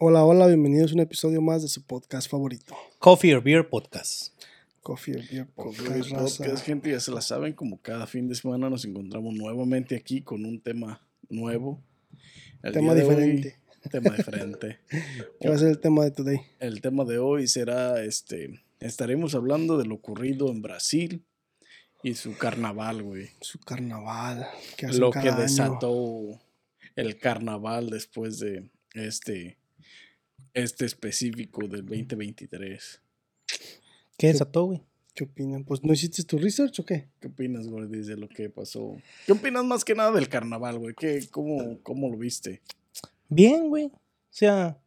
Hola, hola, bienvenidos a un episodio más de su podcast favorito. Coffee or Beer Podcast. Coffee or Beer Podcast. Coffee Beer raza. Podcast, gente, ya se la saben, como cada fin de semana nos encontramos nuevamente aquí con un tema nuevo. El Tema hoy, diferente. tema diferente. ¿Qué va a ser el tema de today? El tema de hoy será, este, estaremos hablando de lo ocurrido en Brasil y su carnaval, güey. Su carnaval. Que Lo cada que año. desató el carnaval después de este, este específico del 2023. ¿Qué desató, güey? ¿Qué opinan? Pues, ¿no hiciste tu research o qué? ¿Qué opinas, güey, de lo que pasó? ¿Qué opinas más que nada del carnaval, güey? ¿Qué, cómo, ¿Cómo lo viste? Bien, güey. O sea,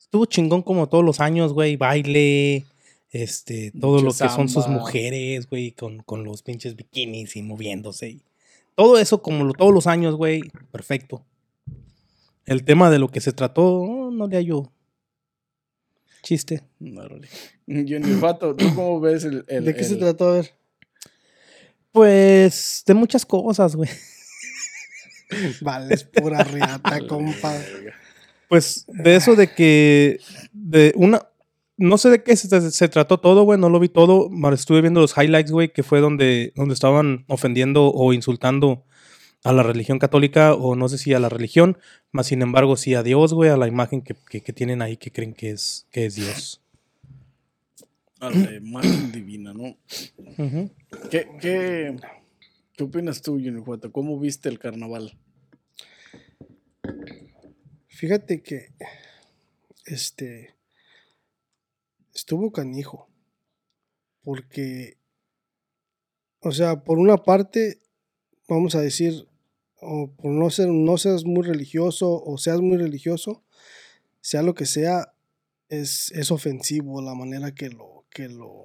estuvo chingón como todos los años, güey. Baile, este, todo lo que son sus mujeres, güey, con, con los pinches bikinis y moviéndose. y todo eso, como lo- todos los años, güey, perfecto. El tema de lo que se trató, oh, no le hallo chiste. Johnny Fato, ¿tú cómo ves el. el- ¿De qué se trató? A ver. Pues, de muchas cosas, güey. Vale, es pura riata, compa. Verga. Pues de eso de que de una no sé de qué se, se trató todo, güey, no lo vi todo, pero estuve viendo los highlights, güey, que fue donde donde estaban ofendiendo o insultando a la religión católica o no sé si a la religión, más sin embargo sí a Dios, güey, a la imagen que, que- que tienen ahí que creen que es que es Dios. A la imagen divina, ¿no? ¿Qué, qué, qué opinas tú, Fato? ¿Cómo viste el carnaval? Fíjate que. Este. Estuvo canijo. Porque. O sea, por una parte, vamos a decir, o por no ser, no seas muy religioso, o seas muy religioso, sea lo que sea, es, es ofensivo la manera que lo, que lo,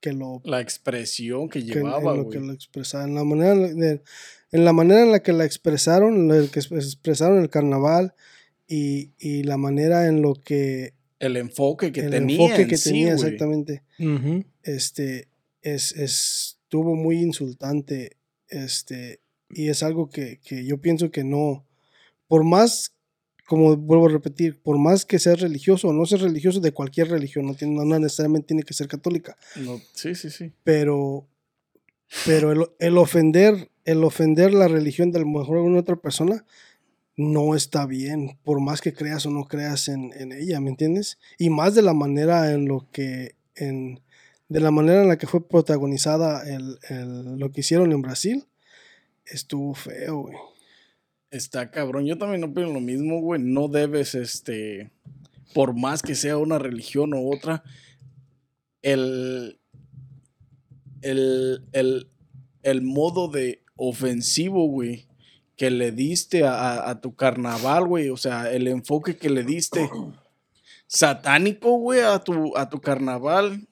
que lo La expresión que que en- llevaba, en lo que lo expresaban, en la manera de- en la manera en la que la expresaron, en la que expresaron el carnaval y, y la manera en lo que El enfoque que el tenía. enfoque en que sí, tenía güey. exactamente, Ujú. este es, es estuvo muy insultante, este y es algo que, que yo pienso que no, por más como vuelvo a repetir, por más que seas religioso o no seas religioso de cualquier religión, no, tiene, no necesariamente tiene que ser católica, No, sí, sí, sí. pero pero el, el ofender el ofender la religión de a lo mejor alguna otra persona no está bien por más que creas o no creas en, en ella ¿me entiendes? y más de la manera en lo que en de la manera en la que fue protagonizada el, el- lo que hicieron en Brasil estuvo feo güey Está cabrón. Yo también opino lo mismo, güey. No debes, este, por más que sea una religión u otra, el, el, el, el modo de ofensivo, güey, que le diste a, a- a tu carnaval, güey. O sea, el enfoque que le diste satánico, güey, a tu, a tu carnaval.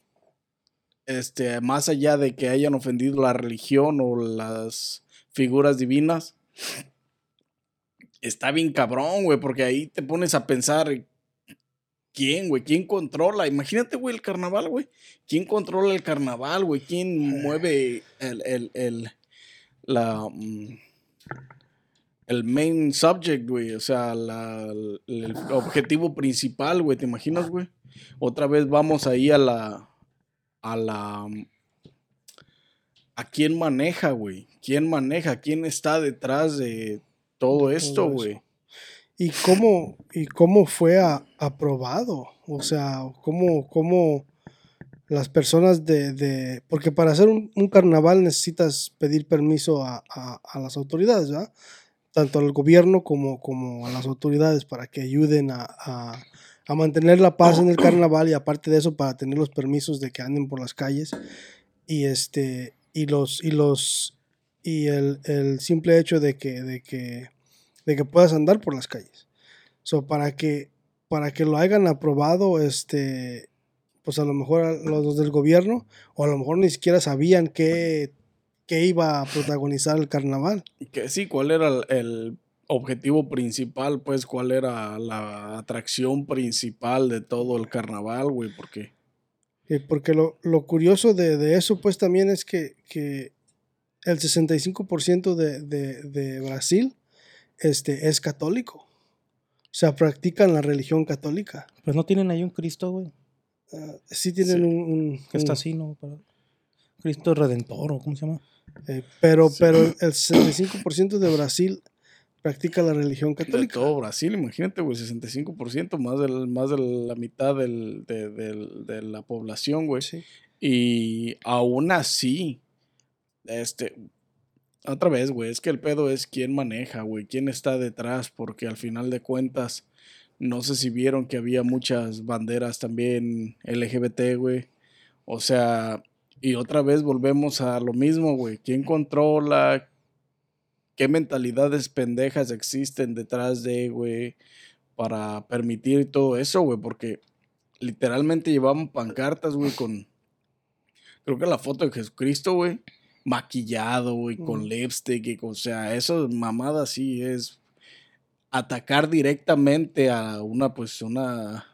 Este, más allá de que hayan ofendido la religión o las figuras divinas está bien cabrón, güey, porque ahí te pones a pensar, ¿quién, güey? ¿Quién controla? Imagínate, güey, el carnaval, güey. ¿Quién controla el carnaval, güey? ¿Quién mueve el, el, el, la, mm, el main subject, güey? O sea, la- el, objetivo principal, güey, ¿te imaginas, güey? Otra vez vamos ahí a la, a la, ¿a quién maneja, güey? ¿Quién maneja? ¿Quién está detrás de todo esto, güey? y cómo y cómo fue a- aprobado o sea cómo cómo las personas de, de porque para hacer un, un carnaval necesitas pedir permiso a, a- a las autoridades ¿verdad? tanto al gobierno como como a las autoridades para que ayuden a, a- a mantener la paz en el carnaval y aparte de eso para tener los permisos de que anden por las calles y este y los y los y el, el simple hecho de que de que de que puedas andar por las calles. So, para que para que lo hayan aprobado este pues a lo mejor los del gobierno o a lo mejor ni siquiera sabían que que iba a protagonizar el carnaval. Que sí, ¿cuál era el, el objetivo principal? Pues, ¿cuál era la atracción principal de todo el carnaval, güey? Porque Eh, porque lo, lo curioso de, de eso pues también es que, que el 65% de, de, de Brasil este, es católico. sea, practican la religión católica. Pues no tienen ahí un Cristo, güey. Ah, sí tienen Sí. un... un- Que está así, ¿no? Cristo Redentor, ¿o cómo se llama? eh, pero, Sí. pero el 65% de Brasil practica la religión De católica. todo Brasil, imagínate, güey, 65%, más, del, más de la mitad del- de, de la población, güey. Sí. Y aún así, este, otra vez, güey, es que el pedo es quién maneja, güey, quién está detrás, porque al final de cuentas, no sé si vieron que había muchas banderas también LGBT, güey. O sea, y otra vez volvemos a lo mismo, güey, quién controla, qué mentalidades pendejas existen detrás de, güey, para permitir todo eso, güey, porque literalmente llevamos pancartas, güey, con, creo que la foto de Jesucristo, güey, maquillado, güey, con lipstick, y, o sea, eso mamada sí es atacar directamente a una, pues, una,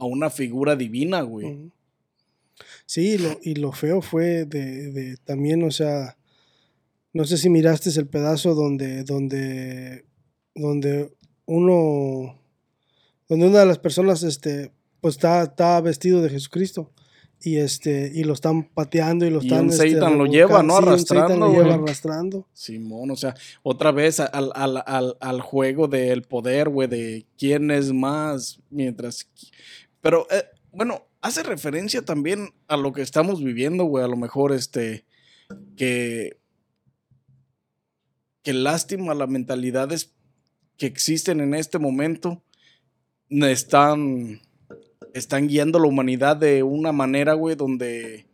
a una figura divina, güey. Sí, y lo, y lo feo fue de, de también, o sea, no sé si miraste el pedazo donde, donde, donde uno, donde una de las personas, este, pues está, está vestido de Jesucristo y este, y lo están pateando y lo Y están. un este, lo lleva, ¿no? Sí, Arrastrando, lo lleva arrastrando. Simón, o sea, otra vez al, al, al, al juego del poder, güey, de quién es más, mientras... Pero, eh, bueno, hace referencia también a lo que estamos viviendo, güey, a lo mejor, este, que... Que lástima las mentalidades que existen en este momento están, están guiando la humanidad de una manera, güey, donde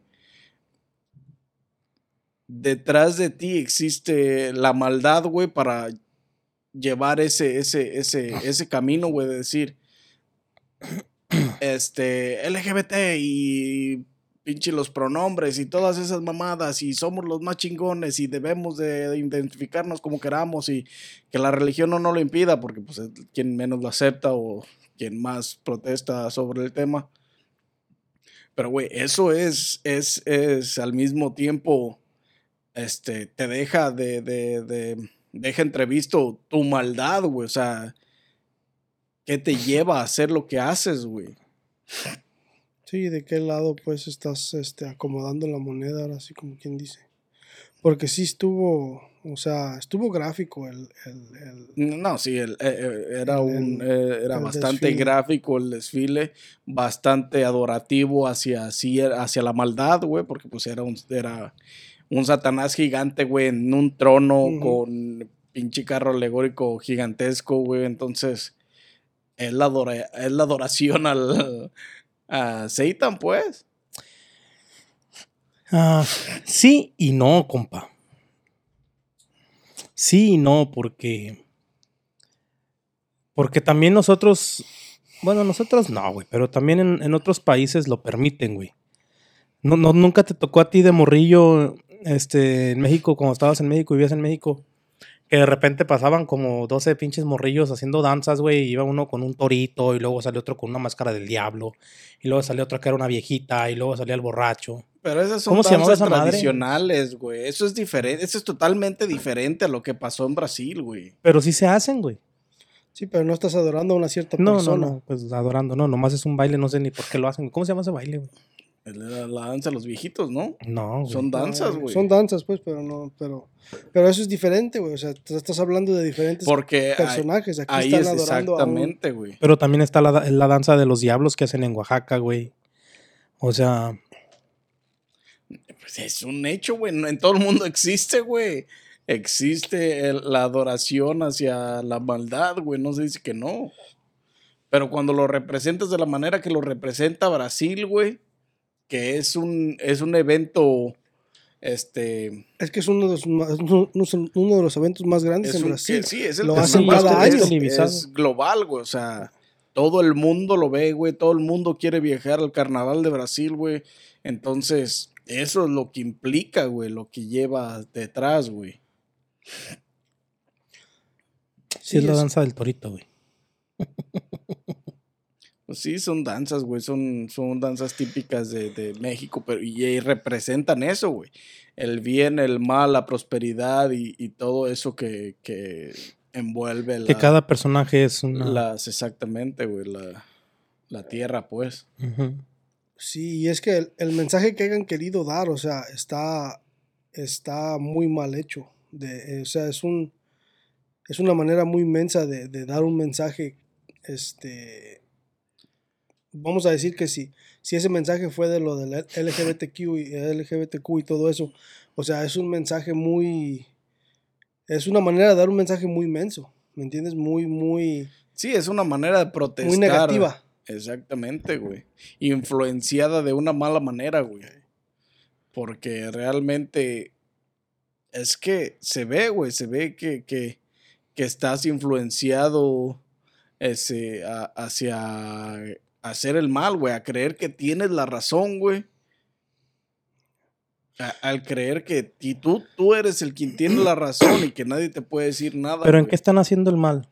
detrás de ti existe la maldad, güey, para llevar ese, ese, ese, ese camino, güey, de decir, este, LGBT y pinche los pronombres y todas esas mamadas y somos los más chingones y debemos de identificarnos como queramos y que la religión no nos lo impida porque pues es quien menos lo acepta o quien más protesta sobre el tema. Pero, güey, eso es, es, es al mismo tiempo, este, te deja de, de, de, deja entrevisto tu maldad, güey, o sea, ¿qué te lleva a hacer lo que haces, güey? Sí, ¿de qué lado pues estás este, acomodando la moneda ahora así como quien dice? Porque sí estuvo, o sea, estuvo gráfico el... el- el- No, sí, el- eh, eh, era, un, eh, era bastante desfile. gráfico el desfile, bastante adorativo hacia, sí, hacia la maldad, güey, porque pues era un, era un satanás gigante, güey, en un trono Ujú. con pinche carro alegórico gigantesco, güey, entonces es la, adora- es la adoración al, a Satan, pues. Ah, sí y no, compa. Sí y no, porque. Porque también nosotros. Bueno, nosotros no, güey, pero también en, en otros países lo permiten, güey. No, no, nunca te tocó a ti de morrillo, este, en México, cuando estabas en México y vivías en México, que de repente pasaban como 12 pinches morrillos haciendo danzas, güey, y iba uno con un torito, y luego salió otro con una máscara del diablo, y luego salió otro que era una viejita, y luego salía el borracho. Pero esas son ¿Cómo se llamaba danzas tradicionales, güey. Eso es diferente, eso es totalmente diferente a lo que pasó en Brasil, güey. Pero sí se hacen, güey. Sí, pero no estás adorando a una cierta No, no, persona. no, pues adorando, no, nomás es un baile, no sé ni por qué lo hacen. ¿Cómo se llama ese baile, güey? La, la danza de los viejitos, ¿no? No, güey. Son danzas, güey. Son danzas, pues, pero no, pero, pero eso es diferente, güey. O sea, te estás hablando de diferentes Porque personajes. Aquí ahí están es adorando a un, exactamente, güey. Pero también está la, la danza de los diablos que hacen en Oaxaca, güey. O sea, Pues es un hecho, güey. En todo el mundo existe, güey. Existe el- la adoración hacia la maldad, güey. No se dice que no. Pero cuando lo representas de la manera que lo representa Brasil, güey, que es un, es un evento, este, Es que es uno de los, uno de los eventos más grandes es en Brasil. que- sí, es el Lo hacen cada año. Es, global, güey. O sea, todo el mundo lo ve, güey. Todo el mundo quiere viajar al carnaval de Brasil, güey. Entonces, eso es lo que implica, güey, lo que lleva detrás, güey. sí, es la danza del torito, güey. Pues sí, son danzas, güey. Son, son danzas típicas de, de México, pero y, y representan eso, güey. El bien, el mal, la prosperidad y, y todo eso que, que, envuelve la, Que cada personaje es una. las exactamente, güey, la, la tierra, pues. Sí, y es que el, el mensaje que hayan querido dar, o sea, está, está muy mal hecho. De, eh, o sea, es un es una manera muy inmensa de, de dar un mensaje. Este vamos a decir que si, si ese mensaje fue de lo del LGBTQ y LGBTQ y todo eso, o sea, es un mensaje muy es una manera de dar un mensaje muy inmenso, ¿me entiendes? Muy, muy, Sí, es una manera de protestar. muy negativa. Exactamente, güey. Influenciada de una mala manera, güey. Porque realmente es que se ve, güey, se ve que, que, que estás influenciado ese, a- hacia hacer el mal, güey, a creer que tienes la razón, güey. A- al creer que tú, tú eres el quien tiene la razón y que nadie te puede decir nada. Pero ¿en güey. qué están haciendo el mal?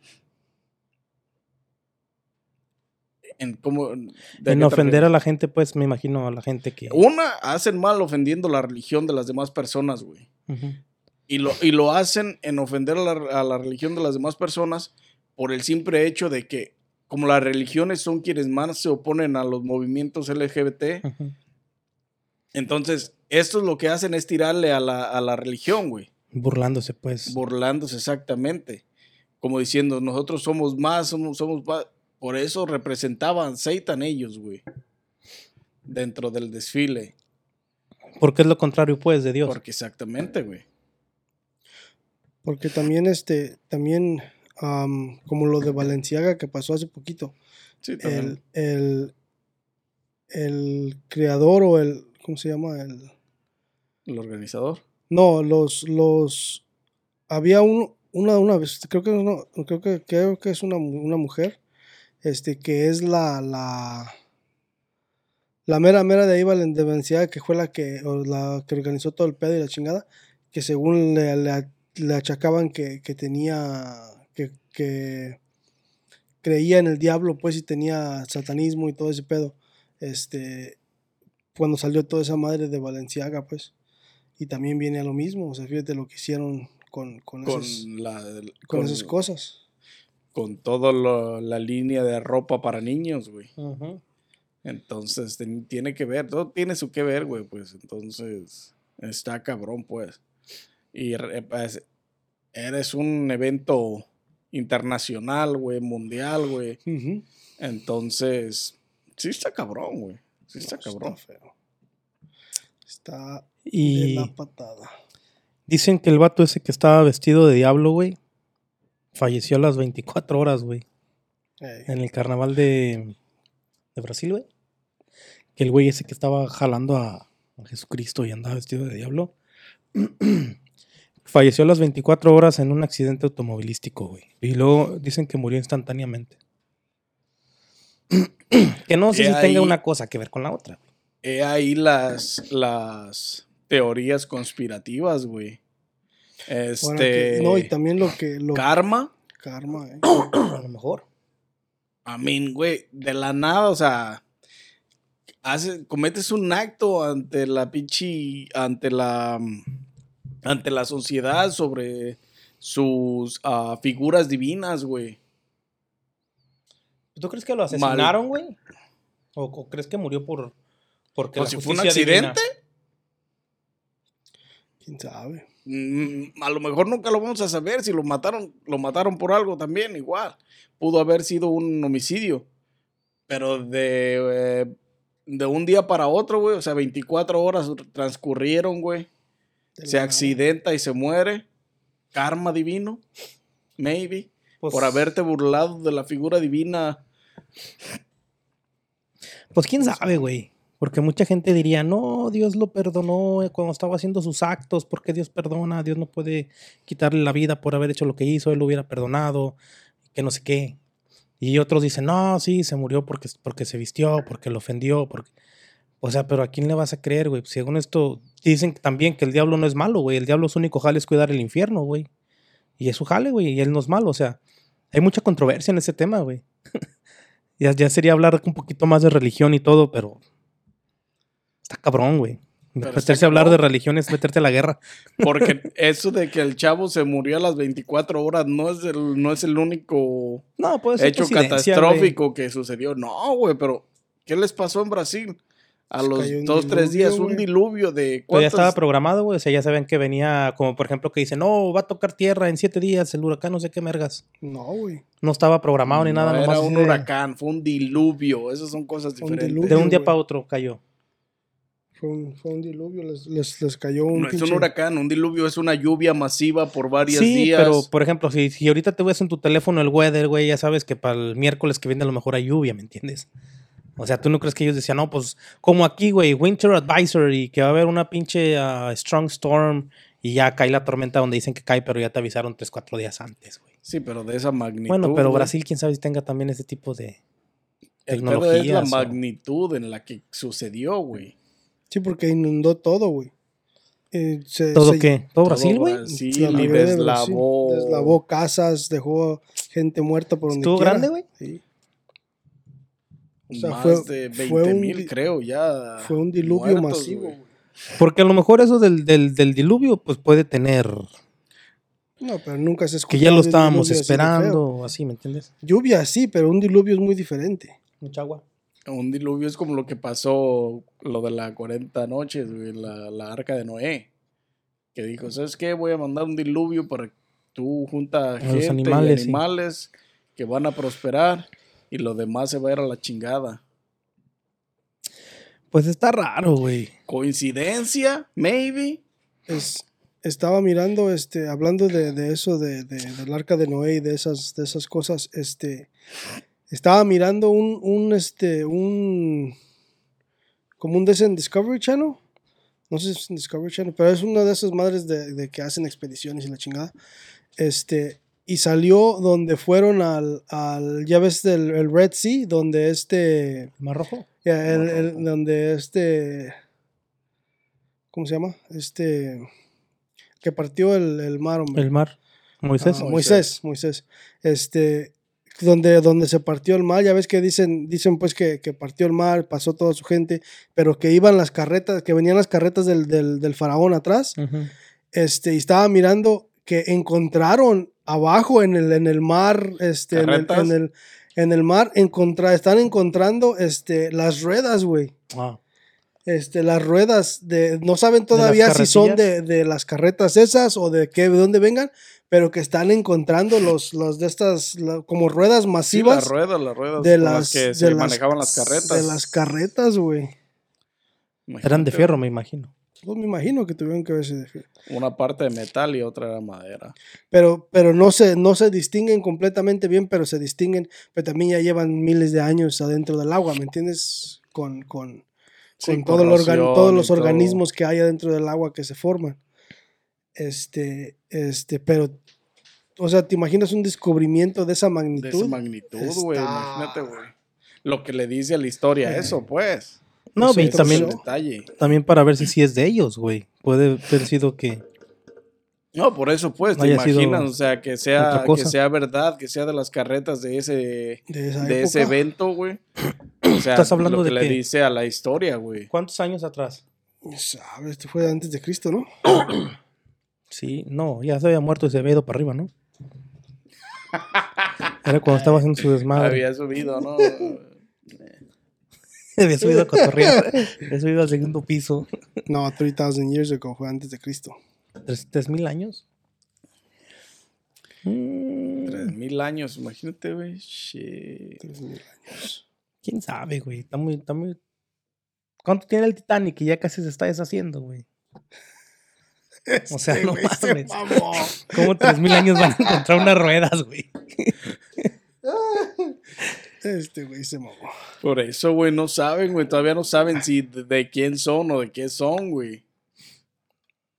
En, cómo- ¿de En ofender a la gente, pues me imagino a la gente que. Una, hacen mal ofendiendo la religión de las demás personas, güey. Y lo, y lo hacen en ofender a la, a la religión de las demás personas por el simple hecho de que, como las religiones son quienes más se oponen a los movimientos LGBT, entonces, esto es lo que hacen es tirarle a la, a la religión, güey. Burlándose, pues. Burlándose exactamente. Como diciendo, nosotros somos más, somos, somos más. Por eso representaban Satan ellos, güey. Dentro del desfile. Porque es lo contrario, pues, de Dios. Porque exactamente, güey. Porque también, este, también, como lo de Valenciaga que pasó hace poquito, Sí, también. el, el, el creador o el, ¿cómo se llama? El, El organizador. no, los, los, había un, una, una vez, creo que, creo que, creo que es una, una mujer, este, que es la, la, la mera mera de ahí de Valenciaga, que fue la que, o la que organizó todo el pedo y la chingada, que según le, le, le achacaban que, que tenía, que, creía en el diablo, pues, y tenía satanismo y todo ese pedo, este, cuando salió toda esa madre de Valenciaga, pues, y también viene a lo mismo, o sea, fíjate lo que hicieron con, con, Con, esas, la, con con, esas cosas. con toda la línea de ropa para niños, güey. Entonces, ten- tiene que ver, todo tiene su que ver, güey, pues. Entonces, está cabrón, pues. Y re- pues, eres un evento internacional, güey, mundial, güey. Entonces, sí está cabrón, güey. Sí está No, cabrón. feo. Está de Y la patada. dicen que el vato ese que estaba vestido de diablo, güey, falleció a las 24 horas, güey. Ey. En el carnaval de, de Brasil, güey. Que el güey ese que estaba jalando a, a Jesucristo y andaba vestido de diablo. falleció a las 24 horas en un accidente automovilístico, güey. Y luego dicen que murió instantáneamente. que no sé si ahí- tenga una cosa que ver con la otra. He ahí las, las teorías conspirativas, güey. Este. Que- no, y también lo que. Lo, Karma. karma, eh. A lo mejor. I mean, güey, de la nada, o sea, haces, cometes un acto ante la pinche, ante la, ante la sociedad sobre sus ah, figuras divinas, güey. ¿Tú crees que lo asesinaron, güey? ¿O, o crees que murió por porque Pues la si fue un divina- accidente, Quién sabe. mm, a lo mejor nunca lo vamos a saber. Si lo mataron, lo mataron por algo también, igual. Pudo haber sido un homicidio. Pero de, eh, de un día para otro, güey, o sea, 24 horas transcurrieron, güey. Se accidenta y se muere. Karma divino. Maybe. Pues- por haberte burlado de la figura divina. Pues quién sabe, güey. Porque mucha gente diría, no, Dios lo perdonó cuando estaba haciendo sus actos, porque Dios perdona, Dios no puede quitarle la vida por haber hecho lo que hizo, Él lo hubiera perdonado, que no sé qué. Y otros dicen, no, sí, se murió porque, porque se vistió, porque lo ofendió, porque... O sea, pero ¿a quién le vas a creer, güey? Según esto, dicen también que el diablo no es malo, güey. El diablo su único jale es cuidar el infierno, güey. Y es su jale, güey, y él no es malo. O sea, hay mucha controversia en ese tema, güey. ya, ya sería hablar un poquito más de religión y todo, pero está cabrón, güey. Meterse a hablar de religión es meterte a la guerra. Porque eso de que el chavo se murió a las 24 horas no es el, no es el único No, puede ser hecho catastrófico que sucedió. No, güey, pero ¿qué les pasó en Brasil? A Se los dos, tres días, un diluvio de Pero ya estaba programado, güey. O sea, ya saben que venía, como por ejemplo, que dicen, no, va a tocar tierra en siete días, el huracán, no sé qué mergas. No, güey. No estaba programado ni nada, No era un de- huracán, fue un diluvio. Esas son cosas Un diferentes. diluvio. De un día para otro cayó. Fue un, fue un diluvio, les, les, les cayó un No es un huracán, un diluvio es una lluvia masiva por varios Sí, días. pero por ejemplo, si, si ahorita te ves en tu teléfono el weather, güey, ya sabes que para el miércoles que viene a lo mejor hay lluvia, ¿me entiendes? O sea, tú no crees que ellos decían, no, pues como aquí, güey, Winter Advisory, que va a haber una pinche ah, strong storm y ya cae la tormenta donde dicen que cae, pero ya te avisaron tres, cuatro días antes, güey. Sí, pero de esa magnitud. Bueno, pero güey. Brasil, quién sabe si tenga también ese tipo de El pedo es la o- magnitud en la que sucedió, güey. Sí, porque inundó todo, güey. Eh, se- ¿Todo se- qué? ¿Todo Brasil, güey? Y Brasil. deslavó. Deslavó casas, dejó gente muerta por donde ¿Estuvo quiera. grande, güey? Sí. O sea, más fue- de fue 20 un mil, creo, ya. Fue un diluvio muertos, masivo, güey. güey. Porque a lo mejor eso del, del, del diluvio, pues puede tener No, pero nunca se que escuchó ya lo estábamos esperando, o así, ¿me entiendes? Lluvia sí, pero un diluvio es muy diferente. Mucha agua. Un diluvio es como lo que pasó, lo de las 40 noches, güey, la, la arca de Noé. Que dijo, ¿sabes qué? Voy a mandar un diluvio para que tú junta los gente animales, y sí. animales que van a prosperar y lo demás se va a ir a la chingada. Pues está raro, güey. ¿Coincidencia? Maybe. Es, estaba mirando, este, hablando de, de eso, de, de- del arca de Noé y de esas, de esas cosas, este, estaba mirando un, un, este, un, como un de ese en Discovery Channel, no sé si es en Discovery Channel, pero es una de esas madres de, de que hacen expediciones y la chingada, este, y salió donde fueron al, al ya ves del el Red Sea, donde este, ¿Mar rojo? el- el- donde este. ¿Cómo se llama? Este. Que partió el, el mar, hombre. El mar. Moisés. Ah, Moisés, Moisés. Este. Donde, donde se partió el mar, ya ves que dicen, dicen pues que, que partió el mar, pasó toda su gente, pero que iban las carretas, que venían las carretas del, del, del faraón atrás, este, y estaba mirando que encontraron abajo en el, en el mar, este, en el, en el, en el mar, encontra, están encontrando este, las ruedas, güey. Ah. Este, las ruedas de, no saben todavía si son de, de las carretas esas o de qué, de dónde vengan, pero que están encontrando los, los de estas, la- como ruedas Sí, masivas las ruedas, las ruedas de las, las que de se las- manejaban las carretas. De las carretas, güey. Eran de fierro, me imagino. Pues me imagino que tuvieron que de fierro. Una parte de metal y otra era madera. Pero, pero no se, no se distinguen completamente bien, pero se distinguen, pero también ya llevan miles de años adentro del agua, ¿me entiendes? Con, con, Sí, con todo el todos los todo. organismos que hay adentro del agua que se forman. Este, este, pero, o sea, ¿te imaginas un descubrimiento de esa De magnitud? esa magnitud, güey. Está- Imagínate, güey. Lo que le dice a la historia, Eh. eso, pues. No, Eso y también, detalle. también para ver si sí es de ellos, güey. Puede haber sido que. No, por eso, pues, te Haya sido imaginas, o sea, que sea, que sea verdad, que sea de las carretas de ese, de ese evento, güey. O sea, Estás hablando lo que de le qué? dice a la historia, güey. ¿Cuántos años atrás? Sabe, esto fue antes de Cristo, ¿no? Sí, no, ya se había muerto y se había ido para arriba, ¿no? Era cuando estaba haciendo su desmadre. Había subido, ¿no? Había subido a cotorrear. Había subido al segundo piso. No, 3000 years ago, fue antes de Cristo. ¿Tres, tres mil años? Mm, Tres mil años, imagínate, güey. Shit. 3000 años. ¿Quién sabe, güey? Está muy, está muy... ¿Cuánto tiene el Titanic? Que ya casi se está deshaciendo, güey. O sea, Este no se mames. mamó. ¿Cómo tres mil años van a encontrar unas ruedas, güey? Este güey se mamó. Por eso, güey, no saben, güey. Todavía no saben si de, de quién son o de qué son, güey.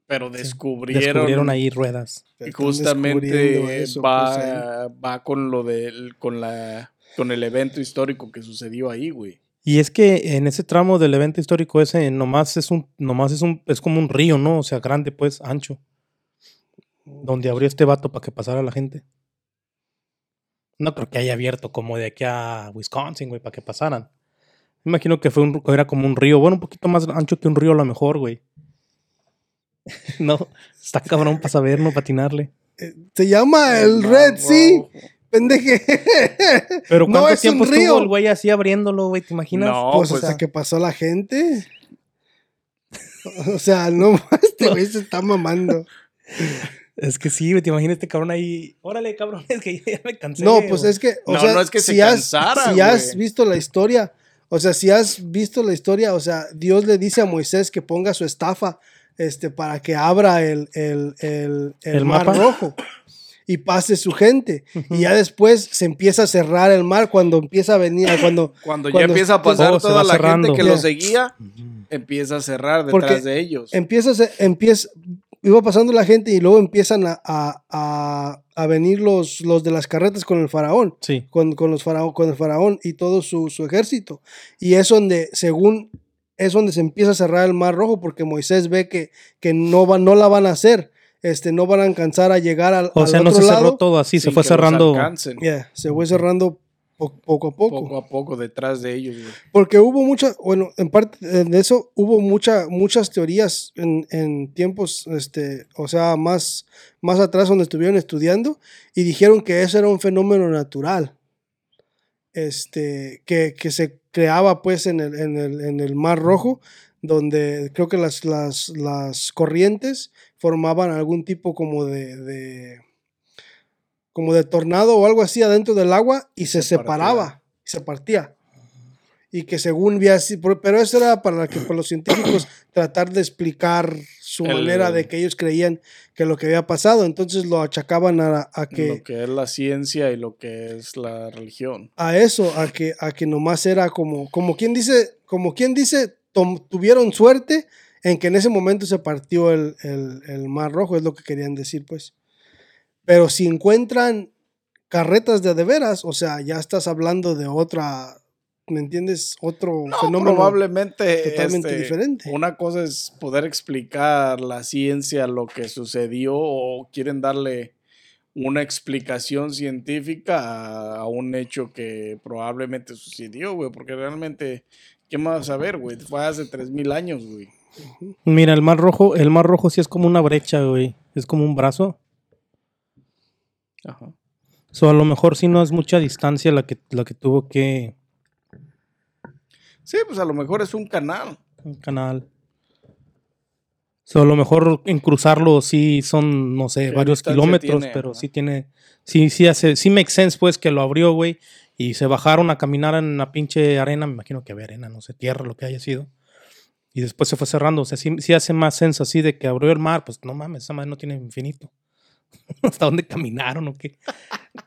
Pero descubrieron. Descubrieron ahí ruedas. Y justamente eso, pues, va con lo del, con la, con el evento histórico que sucedió ahí, güey. Y es que en ese tramo del evento histórico ese nomás es un, nomás es un, es como un río, ¿no? O sea, grande, pues, ancho. Donde abrió este vato para que pasara la gente. No creo que haya abierto como de aquí a Wisconsin, güey, para que pasaran. Me imagino que fue un, era como un río. Bueno, un poquito más ancho que un río a lo mejor, güey. no, está cabrón para saber, no patinarle. Eh, Se llama el Red Sea, Rojo. pendeje. Pero No, ¿cuánto es un tiempo río. estuvo el güey así abriéndolo, güey? ¿Te imaginas? No, pues, pues, hasta que pasó la gente. O sea, no, este güey se está mamando. Es que sí, te imaginas este cabrón ahí. Órale, cabrón, es que ya me cansé. No, pues o- es que, o No, sea, no es que se si, has, cansara, si has visto la historia, o sea, si has visto la historia, o sea, Dios le dice a Moisés que ponga su estafa este, para que abra el, el, el, el ¿El mar mapa? rojo y pase su gente. Y ya después se empieza a cerrar el mar cuando empieza a venir, cuando... Cuando, ya empieza a pasar se toda la cerrando. gente que lo seguía, empieza a cerrar detrás Porque de ellos. empieza, a se- empieza, iba pasando la gente y luego empiezan a, a, a- a venir los, los de las carretas con el faraón. Sí. con, con los faraón, con el faraón y todo su, su ejército. Y es donde, según, es donde se empieza a cerrar el mar rojo porque Moisés ve que, que no, va, no la van a hacer. Este, no van a alcanzar a llegar al, O al sea, no se lado. cerró todo así, se fue cerrando. Yeah, se fue cerrando po- poco a poco. poco a poco detrás de ellos. güey. Porque hubo muchas, bueno, en parte de eso hubo mucha, muchas teorías en, en tiempos, este, o sea, más, más atrás donde estuvieron estudiando y dijeron que eso era un fenómeno natural, este, que, que se creaba pues en el, en el, en el Mar Rojo, donde creo que las, las, las corrientes formaban algún tipo como de, de- como de tornado o algo así adentro del agua y se, Se partía. separaba, y se partía y que según vi así, pero eso era para que para los científicos tratar de explicar su El- manera de que ellos creían que lo que había pasado, entonces lo achacaban a, a que Lo que es la ciencia y lo que es la religión. a eso, a que a que nomás era como como quien dice, como quien dice, tom- tuvieron suerte en que en ese momento se partió el, el- el mar rojo, es lo que querían decir, pues. Pero si encuentran carretas de de veras, o sea, ya estás hablando de otra, ¿me entiendes? Otro No, fenómeno. probablemente totalmente este, diferente. Una cosa es poder explicar la ciencia, lo que sucedió, o quieren darle una explicación científica a, a un hecho que probablemente sucedió, güey, porque realmente, ¿qué más vas a ver, güey? Fue hace 3000 años, güey. Mira, el mar rojo, el mar rojo sí es como una brecha, güey. Es como un brazo. Ajá. So, a lo mejor sí no es mucha distancia la que, la que tuvo que. Sí, pues a lo mejor es un canal. Un canal. So, a lo mejor en cruzarlo sí son, no sé, ¿Qué varios kilómetros, tiene, pero no? sí tiene. Sí, sí hace. Sí makes sense, pues, que lo abrió, güey. Y se bajaron a caminar en la pinche arena. Me imagino que había arena, no sé, tierra, lo que haya sido. Y después se fue cerrando. O sea, sí, sí hace más sense así de que abrió el mar. Pues no mames, esa madre no tiene infinito. ¿Hasta dónde caminaron o qué?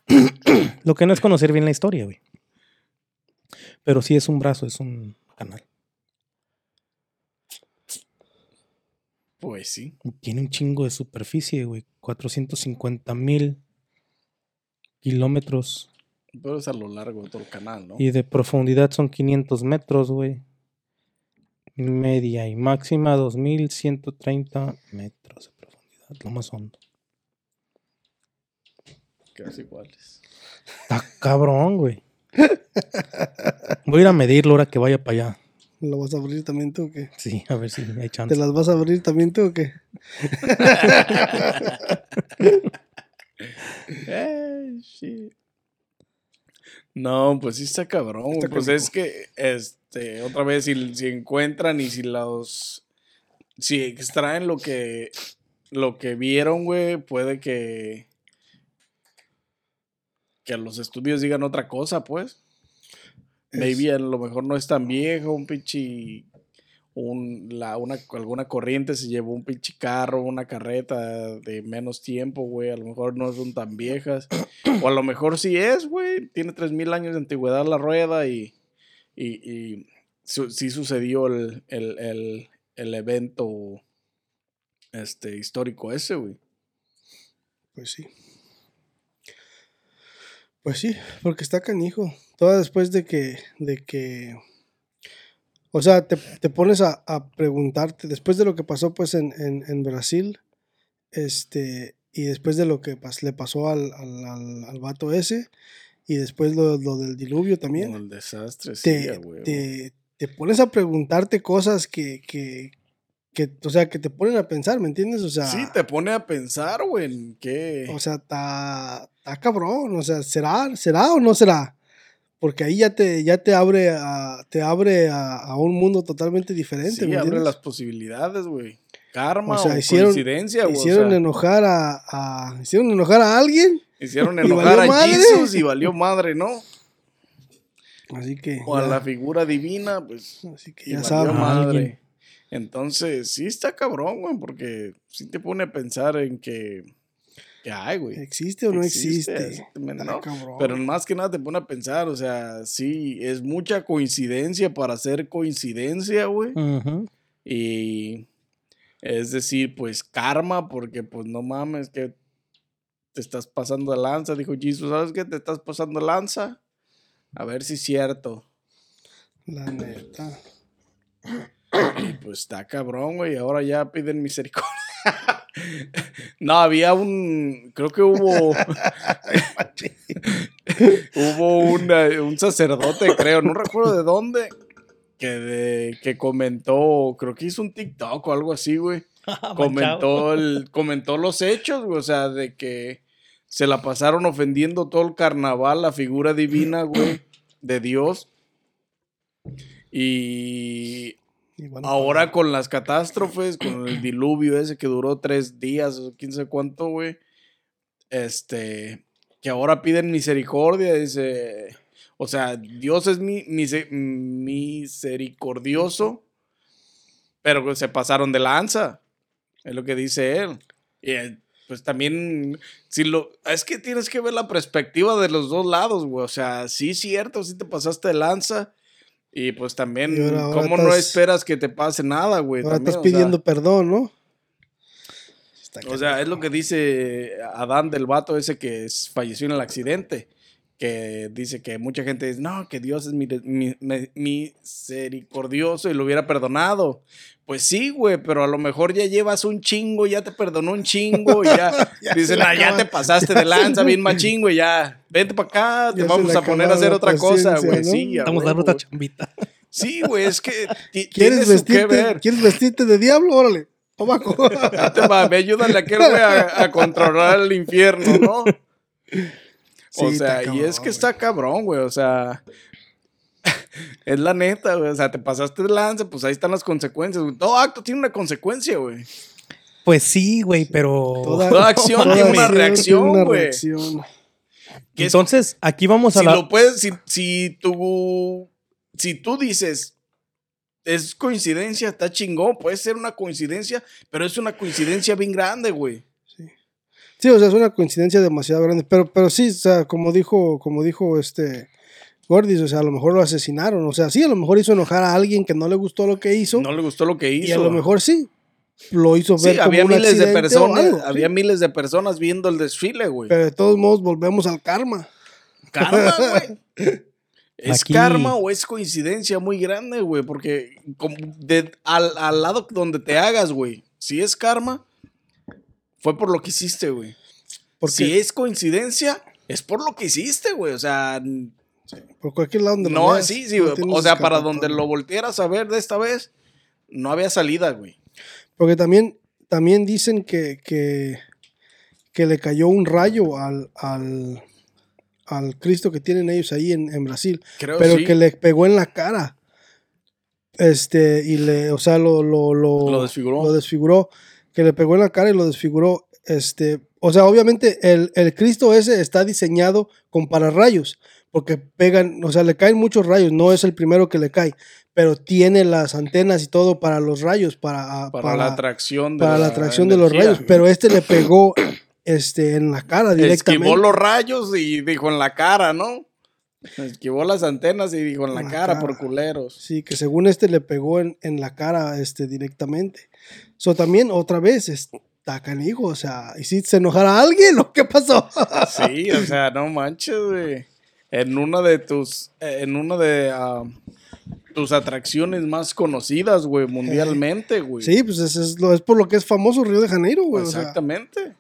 lo que no es conocer bien la historia, güey. Pero sí es un brazo, es un canal. Pues sí. Tiene un chingo de superficie, güey. 450 mil kilómetros. Pero es a lo largo de todo el canal, ¿no? Y de profundidad son 500 metros, güey. Media y máxima 2130 metros de profundidad, lo más hondo. Casi iguales. Está cabrón, güey. Voy a ir a medirlo ahora que vaya para allá. ¿Lo vas a abrir también tú o qué? Sí, a ver si hay chance. ¿Te las vas a abrir también tú o qué? Eh, sí. No, pues sí está cabrón. güey. Está pues es que, este, otra vez, si, si encuentran y si los. Si extraen lo que. Lo que vieron, güey, puede que. Que los estudios digan otra cosa, pues. Maybe a lo mejor no es tan viejo, un pinche. Un, la, una, alguna corriente se llevó un pinche carro, una carreta de menos tiempo, güey. A lo mejor no son tan viejas. O a lo mejor sí es, güey. Tiene 3000 años de antigüedad la rueda y. Y, y su- sí sucedió el, el, el, el evento este, histórico ese, güey. Pues sí. Pues sí, porque está canijo. Todo después de que, de que, o sea, te, te pones a, a preguntarte, después de lo que pasó pues en, en, en Brasil, este, y después de lo que pas- le pasó al, al, al, al vato ese, y después lo, lo del diluvio también, Como el desastre, sí, te, huevo. te, te pones a preguntarte cosas que, que, que, o sea, que te ponen a pensar, ¿me entiendes? O sea, Sí, te pone a pensar, güey, qué. o sea, está está cabrón, o sea, ¿será, será o no será? Porque ahí ya te, ya te abre a, te abre a, a un mundo totalmente diferente, sí, ¿me abre las posibilidades, güey. Karma O o, sea, hicieron- coincidencia, güey. o Hicieron sea, enojar a, a- hicieron enojar a alguien, hicieron enojar a madre. Jesús y valió madre, ¿no? así que O a la figura divina, pues. así que ya saben. madre. Entonces, sí está cabrón, güey, porque sí te pone a pensar en que. que hay, güey. ¿Existe o no existe? ¿no? cabrón. Pero más que nada te pone a pensar, o sea, sí, es mucha coincidencia para ser coincidencia, güey. Y es decir, pues karma, porque pues no mames que te estás pasando de lanza, dijo Jesús, ¿sabes qué? Te estás pasando de lanza. A ver si es cierto. La neta. Y pues está cabrón, güey. Ahora ya piden misericordia. no, había un. Creo que hubo. hubo una- un sacerdote, creo, no recuerdo de dónde. Que, de- que comentó, creo que hizo un TikTok o algo así, güey. comentó, el, comentó los hechos, güey. O sea, de que se la pasaron ofendiendo todo el carnaval, la figura divina, güey, de Dios. Y Van a ahora con las catástrofes, con el diluvio ese que duró tres días o quién sabe cuánto, güey. Este, que ahora piden misericordia, dice. O sea, Dios es mi, mise- misericordioso, pero que se pasaron de lanza. Es lo que dice él. Y eh, pues también, si lo, es que tienes que ver la perspectiva de los dos lados, güey. O sea, sí cierto, sí te pasaste de lanza. Y pues también, Y ahora- ahora ¿cómo no esperas que te pase nada, güey? Ahora También, estás o sea, pidiendo perdón, ¿no? O sea, es lo que dice Adán del vato ese que falleció en el accidente. Que dice que mucha gente dice, no, que Dios es mi- mi- mi- misericordioso y lo hubiera perdonado. Pues sí, güey, pero a lo mejor ya llevas un chingo, ya te perdonó un chingo y ya, Ya dicen, ah, ya te pasaste ya de lanza bien machín, güey, ya, vente para acá, te Ya vamos a poner a hacer otra cosa, güey, ¿no? sí. a Estamos dando otra chambita. Sí, güey, es que ¿Quieres su que vestirte, ver. ¿Quieres vestirte de diablo? Órale. Te va, ve, ayúdale a aquel güey a, a controlar el infierno, ¿no? O sea, y es que está cabrón, güey, o sea, es la neta, güey, o sea, te pasaste de lanza, pues ahí están las consecuencias, güey. Todo acto tiene una consecuencia, güey. Pues sí, güey, pero. Toda acción toda tiene una acción reacción, tiene una güey. reacción. que es- Entonces, aquí vamos a Si la. lo puedes, si, si tú, si tú dices, es coincidencia, está chingón, puede ser una coincidencia, pero es una coincidencia bien grande, güey. Sí, o sea, es una coincidencia demasiado grande. Pero, pero sí, o sea, como dijo, como dijo este Gordis, o sea, a lo mejor lo asesinaron. O sea, sí, a lo mejor hizo enojar a alguien que no le gustó lo que hizo. No le gustó lo que hizo. y a lo mejor sí. Lo hizo ver Sí, como había un miles de personas, algo, sí. había miles de personas viendo el desfile, güey. Pero de todos modos volvemos al karma. Karma, güey. ¿Es Aquí- karma o es coincidencia muy grande, güey? Porque como de- al, al lado donde te hagas, güey, si es karma, fue por lo que hiciste, güey. Si es coincidencia, es por lo que hiciste, güey. O sea, por cualquier lado donde lo no, veas, sí, sí. no o sea, para donde lo voltearas a ver de esta vez, no había salida, güey. Porque también, también dicen que, que, que le cayó un rayo al, al, al Cristo que tienen ellos ahí en, en Brasil. Creo pero sí. que le pegó en la cara. Este, y le, o sea, lo, lo, lo, Lo desfiguró. lo desfiguró, que le pegó en la cara y lo desfiguró. Este, o sea, obviamente el, el Cristo ese está diseñado con pararrayos, porque pegan, o sea, le caen muchos rayos, no es el primero que le cae, pero tiene las antenas y todo para los rayos, para, para, para, la atracción de para la atracción de los rayos, pero este le pegó este, en la cara directamente. Esquivó los rayos y dijo en la cara, ¿no? Esquivó las antenas y dijo en la, En la cara, cara. por culeros. Sí, que según este le pegó en, en la cara este, directamente. So, también, otra vez, está canijo, o sea, ¿hiciste enojar a alguien o qué pasó? Sí, o sea, no manches, güey. En una de tus, eh, en una de tus atracciones más conocidas, güey, mundialmente, güey. Sí, pues es, es lo, es por lo que es famoso Río de Janeiro, güey. o sea, Exactamente.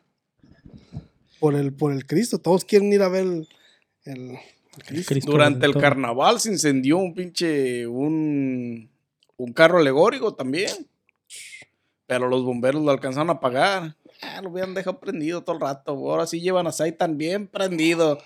por el, por el Cristo. Todos quieren ir a ver el, el- Cristo Durante el carnaval se incendió un pinche. Un, un carro alegórico también. Pero los bomberos lo alcanzaron a apagar. Ah, lo hubieran dejado prendido todo el rato. Ahora sí llevan a Saitan bien prendido.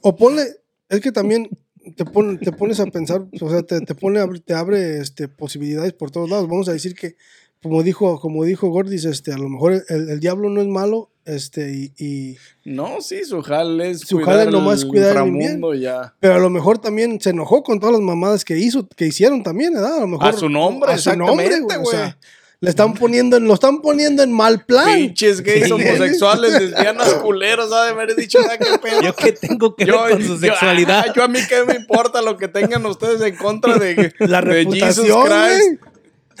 O ponle, es que también te, pon- te pones a pensar, o sea, te, te pone, te abre este, posibilidades por todos lados. Vamos a decir que, como dijo, como dijo Gordis, este, a lo mejor el diablo no es malo, este, y, y- No, sí, su jale es Su cuidar jale nomás el cuidar el inframundo ya. pero a lo mejor también se enojó con todas las mamadas que hizo, que hicieron también, ¿verdad? A lo mejor A su nombre, a su nombre, exactamente, güey. O güey. sea, le están poniendo, en- lo están poniendo en mal plan. Pinches gays homosexuales, lesbianas, culeros, ha de haber dicho, "Ah, qué pedo". ¿Yo qué tengo que Yo, ver con su yo- sexualidad? ah, yo a mí qué me importa lo que tengan ustedes en contra de, La de reputación, Jesus güey. Christ.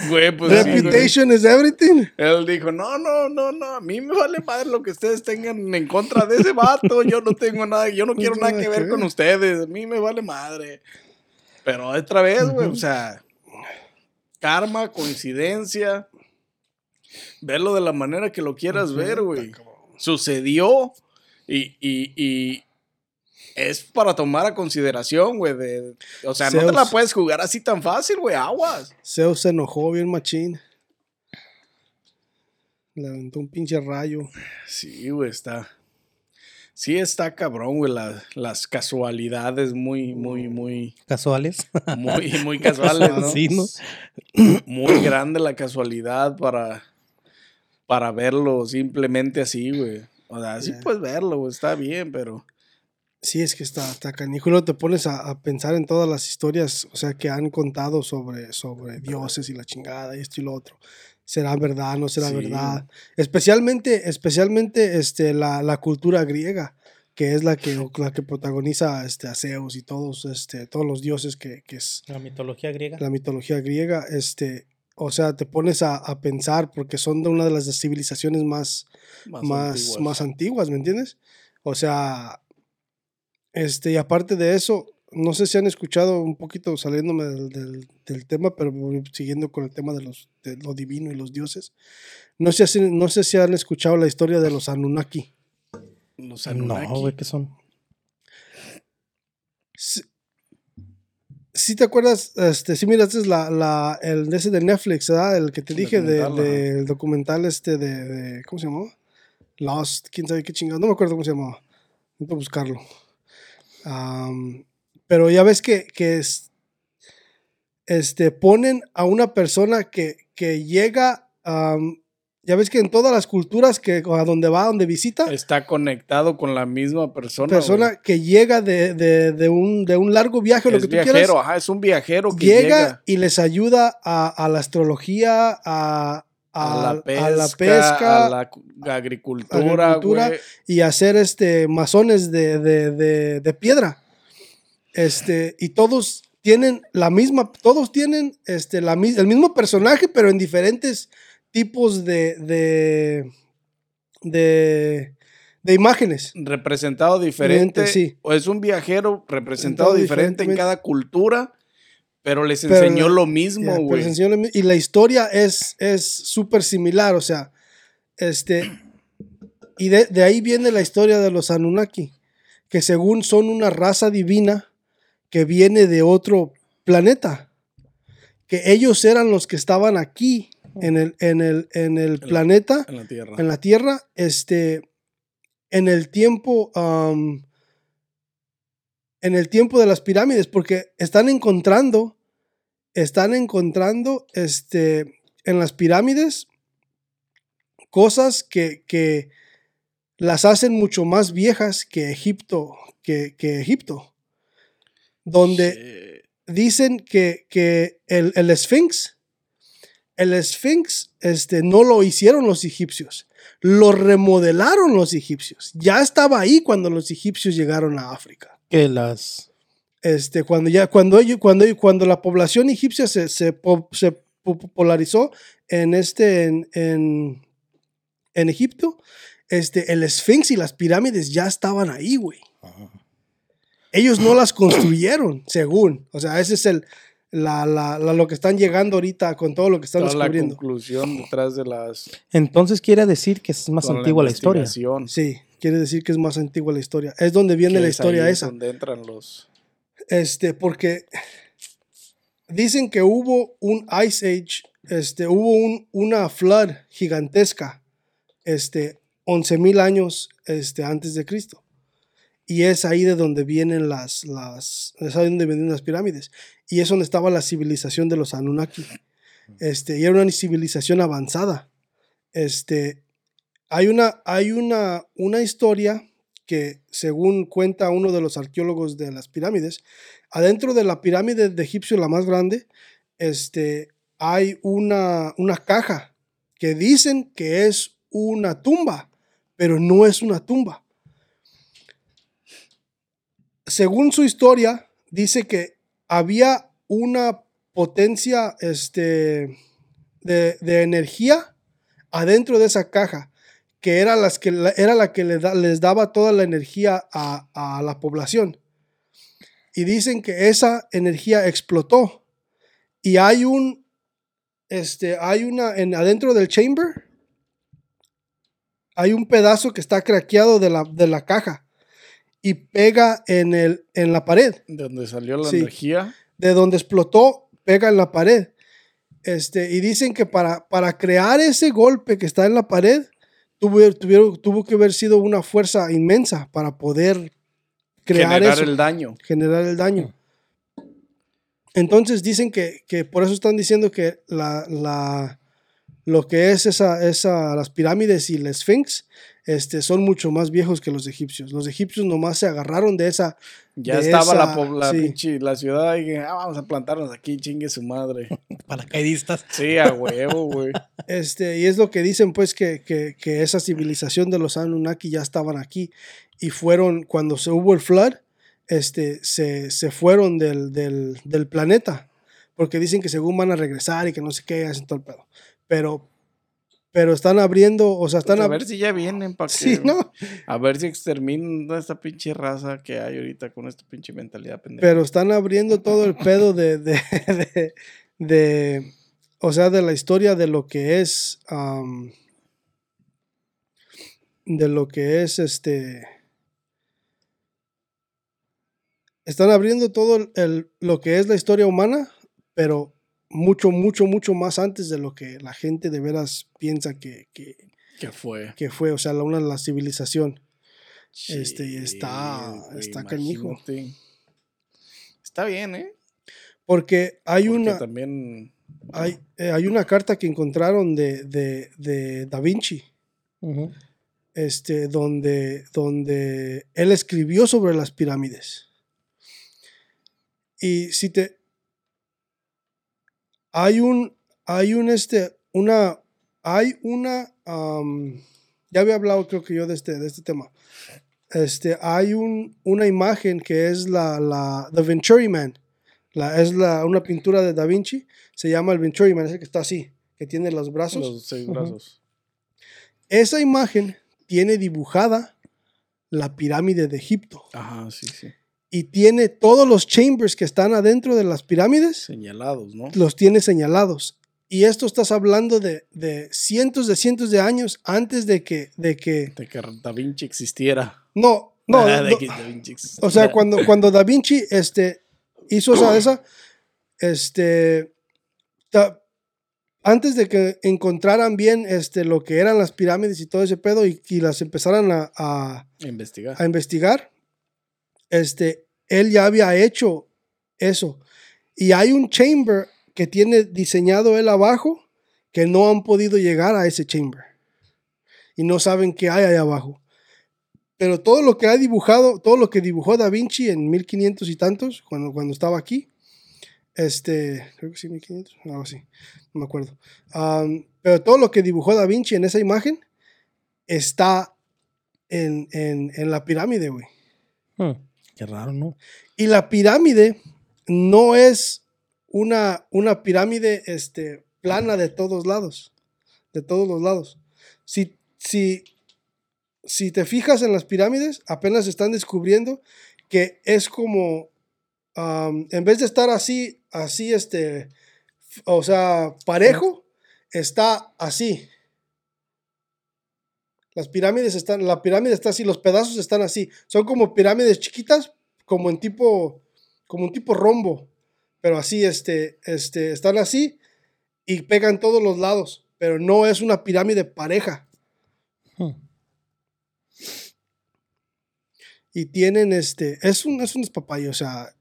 Güey, pues sí. Reputation is everything. Él dijo, no, no, no, no, a mí me vale madre lo que ustedes tengan en contra de ese vato. Yo no tengo nada, yo no quiero nada que ver con ustedes. A mí me vale madre. Pero otra vez, güey, o sea, karma, coincidencia. Verlo de la manera que lo quieras ver, güey. Sucedió y, y, y es para tomar a consideración, güey. de- O sea, no te la puedes jugar así tan fácil, güey, aguas. Zeus se enojó bien machín. Le aventó un pinche rayo. Sí, güey, está. Sí, está cabrón, güey. la- las casualidades muy, muy, muy, Casuales. muy, muy casuales, ¿no? Sí, ¿no? Muy grande la casualidad para, para verlo simplemente así, güey. O sea, sí Ya. puedes verlo, güey, está bien, pero. Sí, es que está, está te pones a, a pensar en todas las historias, o sea, que han contado sobre, sobre dioses y la chingada y esto y lo otro. ¿Será verdad? ¿No será Sí. verdad? Especialmente, especialmente este, la, la cultura griega, que es la que, la que protagoniza este, a Zeus y todos, este, todos los dioses que, que es La mitología griega. la mitología griega. Este, o sea, te pones a, a pensar porque son de una de las civilizaciones más, Más, más, antiguas. más antiguas, ¿me entiendes? O sea, este, y aparte de eso, no sé si han escuchado un poquito saliéndome del, del- del tema, pero siguiendo con el tema de, los, de lo divino y los dioses. No sé, si, no sé si han escuchado la historia de los Anunnaki. Los No, Anunnaki. güey, ¿qué son? Si, si te acuerdas, este, si miraste la, la, el de ese de Netflix, ¿verdad? El que te El dije de- del documental este de, de- ¿cómo se llamaba? Lost, quién sabe qué chingado, no me acuerdo cómo se llamaba. Voy a buscarlo. Pero ya ves que, que es, este, ponen a una persona que, que llega, ya ves que en todas las culturas que a donde va, donde visita, Está conectado con la misma persona. persona que llega de, de- de un, de un largo viaje, lo Es que tú viajero, quieras, ajá, es un viajero que llega, llega. y les ayuda a, a la astrología, a, a- a la pesca, a la pesca a la cu- agricultura, y hacer este, masones de, de- de- de piedra. Este, y todos tienen la misma, todos tienen este, la, el mismo personaje, pero en diferentes tipos de, de, de, imágenes. representado diferente. Sí. O es un viajero representado diferente en cada cultura, pero les enseñó lo mismo, güey. y la historia es es súper similar, o sea, este, y de, de ahí viene la historia de los Anunnaki, que según son una raza divina que viene de otro planeta, que ellos eran los que estaban aquí en el, en el, en el la- planeta, En la tierra. en la Tierra, este, en el tiempo, en el tiempo de las pirámides, porque están encontrando, están encontrando, este, en las pirámides cosas que, que las hacen mucho más viejas que Egipto, que, que Egipto, donde dicen que, que el, el Sphinx, el Sphinx este, no lo hicieron los egipcios, lo remodelaron los egipcios. Ya estaba ahí cuando los egipcios llegaron a África. Que las. Este, cuando, ya, cuando, ellos- cuando, cuando la población egipcia se, se, po- se po- popularizó en, este, en, en, en Egipto, este, el Sphinx y las pirámides ya estaban ahí, güey. Ellos no las construyeron, según. O sea, ese es el. la, la, la- lo que están llegando ahorita con todo lo que están Toda la descubriendo. conclusión detrás de las. Entonces quiere decir que es más antigua la historia. Sí, quiere decir que es más antigua la historia. Es donde viene la es historia ahí esa. Donde entran los. Este, porque dicen que hubo un Ice Age, este, hubo un, una flood gigantesca, este, 11.000 años este, antes de Cristo. Y es ahí de donde vienen las, las, es ahí donde vienen las pirámides. Y es donde estaba la civilización de los Anunnaki. Este, y era una civilización avanzada. Este, hay una, hay una, una historia que, según cuenta uno de los arqueólogos de las pirámides, adentro de la pirámide de Egipcio, la más grande, este, hay una, caja que dicen que es una tumba, pero no es una tumba. Según su historia, dice que había una potencia este, de, de energía adentro de esa caja, que era, las que, la- era la que da- les daba toda la energía a, a la población. Y dicen que esa energía explotó. Y hay un, este, hay una, en, adentro del chamber, hay un pedazo que está craqueado de la, de la caja y pega en, el, en la pared De donde salió la Sí. energía. de donde explotó, pega en la pared. Este, y dicen que para, para crear ese golpe que está en la pared, tuvo, tuvieron- tuvo que haber sido una fuerza inmensa para poder crear generar eso, el daño. generar el daño. Entonces dicen que, que por eso están diciendo que la, la- lo que es esa, esa, las pirámides y la Sphinx este, son mucho más viejos que los egipcios. Los egipcios nomás se agarraron de esa, Ya de estaba la, esa- la sí. pinche- la ciudad y que, ah, vamos a plantarnos aquí, chingue su madre. Paracaidistas. Sí, a huevo, güey. Este, y es lo que dicen, pues, que, que- que esa civilización de los Anunnaki ya estaban aquí y fueron, cuando se hubo el flood, este, se, se fueron del, del- del planeta, porque dicen que según van a regresar y que no sé qué, hacen todo el pedo. Pero, pero están abriendo, o sea, están Pues a ver si ya vienen para que. Sí, ¿no? A ver si exterminan toda esta pinche raza que hay ahorita con esta pinche mentalidad pendeja. Pero están abriendo todo el pedo de, de, de, de- o sea, de la historia de lo que es, de lo que es este, están abriendo todo el- lo que es la historia humana, pero mucho, mucho, mucho más antes de lo que la gente de veras piensa que, que, ¿Qué fue? que fue, o sea, la, una, la civilización. Este, está- está canijo. Está bien, ¿eh? Porque hay Porque una... también. Hay, eh, hay una carta que encontraron de, de, de Da Vinci, este, donde, donde él escribió sobre las pirámides. Y si te... Hay un, hay un, este, una, hay una, am, ya había hablado creo que yo de este, de este tema. Este, hay un, una imagen que es la, la, The Venturi Man. La, es la, una pintura de Da Vinci. Se llama el Venturi Man, es el que está así, que tiene los brazos. Los seis brazos. Esa imagen tiene dibujada la pirámide de Egipto Ajá, sí, sí. Y tiene todos los chambers que están adentro de las pirámides, Señalados, ¿no? los tiene señalados. Y esto estás hablando de, de cientos de cientos de años antes de que, de que, De que Da Vinci existiera. no, no, Ah, de que Da Vinci existiera. o sea, cuando, cuando Da Vinci este, hizo esa, esa, este, ta- antes de que encontraran bien este, lo que eran las pirámides y todo ese pedo y, y las empezaran a- a, Investigar. a investigar, este, él ya había hecho eso. Y hay un chamber que tiene diseñado él abajo que no han podido llegar a ese chamber. Y no saben qué hay ahí abajo. Pero todo lo que ha dibujado, todo lo que dibujó Da Vinci en 1500 y tantos, cuando, cuando estaba aquí, este, creo que sí, 1500, algo así, no me acuerdo. Pero todo lo que dibujó Da Vinci en esa imagen está en, en, en la pirámide, güey. Hmm, Qué raro, ¿no? Y la pirámide no es una, una pirámide este, plana de todos lados, de todos los lados. Si, si, si te fijas en las pirámides, apenas están descubriendo que es como, en vez de estar así así, este, o sea, parejo, está así. Las pirámides están, la pirámide está así, los pedazos están así. Son como pirámides chiquitas, como en tipo, como un tipo rombo. Pero así, este, este, están así y pegan todos los lados. Pero no es una pirámide pareja. Hmm. Y tienen este, es un, es un despapalle, o sea,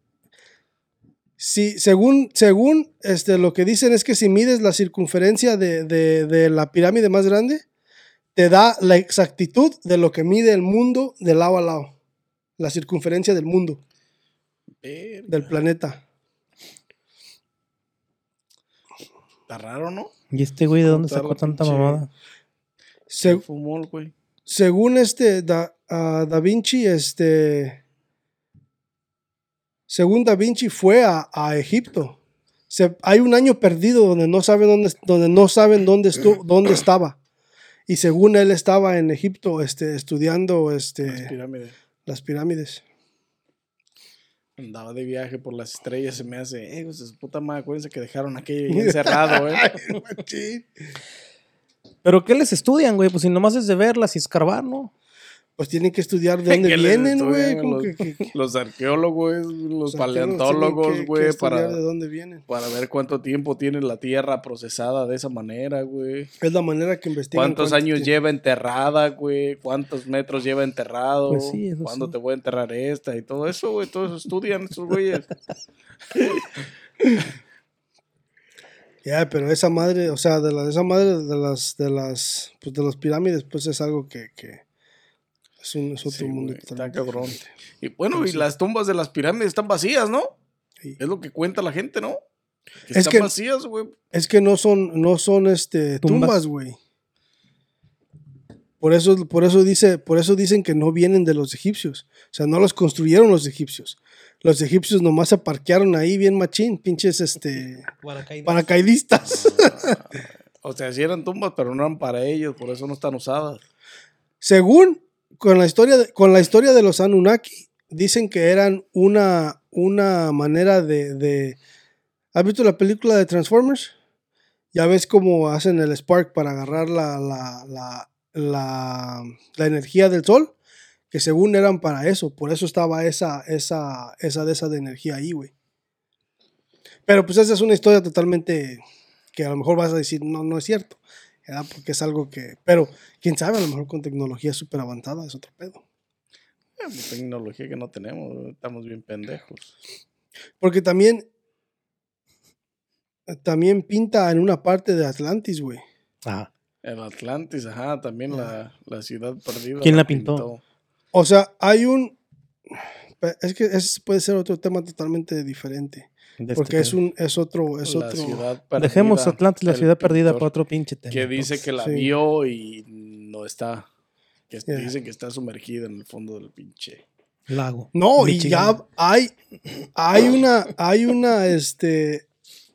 si, según, según este, lo que dicen es que si mides la circunferencia de, de- de la pirámide más grande, te da la exactitud de lo que mide el mundo de lado a lado. La circunferencia del mundo, Verga, del planeta. Está raro, ¿no? ¿Y este güey de dónde sacó tanta pinche- mamada? Se- Se fumó el güey. según este da, ah, Da Vinci, este. Según Da Vinci fue a, a Egipto. Se- hay un año perdido donde no saben dónde, donde no saben dónde, estu- dónde estaba. Y según él estaba en Egipto este, estudiando Las este, pirámides. las pirámides. Andaba de viaje por las estrellas, se me hace, eh, su puta madre, acuérdense que dejaron aquello encerrado, eh. Ay. ¿Pero qué les estudian, güey? Pues si nomás es de verlas y escarbar, ¿no? Pues tienen que estudiar de dónde vienen, güey. los, que- que- que- los arqueólogos, los paleontólogos, güey, estudiar para, de dónde vienen. para ver cuánto tiempo tiene la Tierra procesada de esa manera, güey. Es la manera que investigan. ¿Cuántos cuánto años tiempo. lleva enterrada, güey? ¿Cuántos metros lleva enterrado? Pues sí, ¿Cuándo sí. te voy a enterrar esta? Y todo eso, güey. Todo eso estudian estos güeyes. Ya, pero esa madre, o sea, de la, esa madre de las, de las, pues de las pirámides, pues es algo que, que es, un, es otro Sí, mundo Está cabrón. Y bueno, y las tumbas de las pirámides están vacías, ¿no? Sí. Es lo que cuenta la gente, ¿no? Que Es están que- vacías, güey. Es que no son, no son este Tumbas. güey. Por eso, por eso dice, por eso dicen que no vienen de los egipcios. O sea, no los construyeron los egipcios. Los egipcios nomás se parquearon ahí bien machín, pinches este paracaidistas. O sea, sí eran tumbas, pero no eran para ellos, por eso no están usadas. Según con la historia de, con la historia de los Anunnaki, dicen que eran una, una manera de, de- ¿Has visto la película de Transformers? Ya ves cómo hacen el spark para agarrar la, la, la, la, energía del sol, que según eran para eso, por eso estaba esa, esa, esa de esa de energía ahí, güey. Pero pues esa es una historia totalmente que a lo mejor vas a decir, no, no es cierto, ¿verdad? Porque es algo que, pero quién sabe, a lo mejor con tecnología súper avanzada es otro pedo. Pues, tecnología que no tenemos, estamos bien pendejos. Porque también, también pinta en una parte de Atlantis, güey. Ah. El Atlantis, ajá, también la, la ciudad perdida. ¿Quién la pintó? O sea, hay un... Es que ese puede ser otro tema totalmente diferente. De este Porque es un es otro es la otro ciudad perdida. Dejemos Atlantis, la ciudad perdida, para otro pinche tema. Que dice que la Sí. vio y no está. Que Yeah. dice que está sumergida en el fondo del pinche. Lago. No, y ya hay hay una hay una este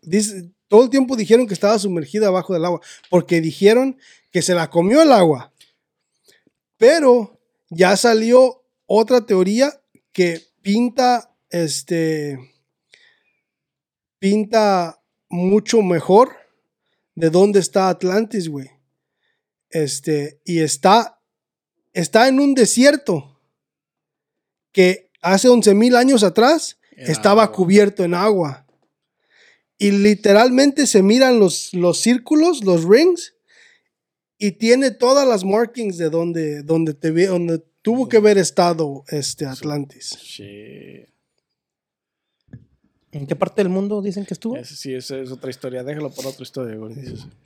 dice todo el tiempo dijeron que estaba sumergida abajo del agua porque dijeron que se la comió el agua. Pero ya salió otra teoría que pinta este pinta mucho mejor de dónde está Atlantis, güey. Este, y está, está en un desierto que hace 11 mil años atrás estaba agua. cubierto en agua. Y literalmente se miran los, los círculos, los rings, y tiene todas las markings de donde, donde, te ve, donde tuvo que haber estado este Atlantis. Shit. ¿En qué parte del mundo dicen que estuvo? Ese sí, esa es otra historia. Déjalo para otra historia, güey.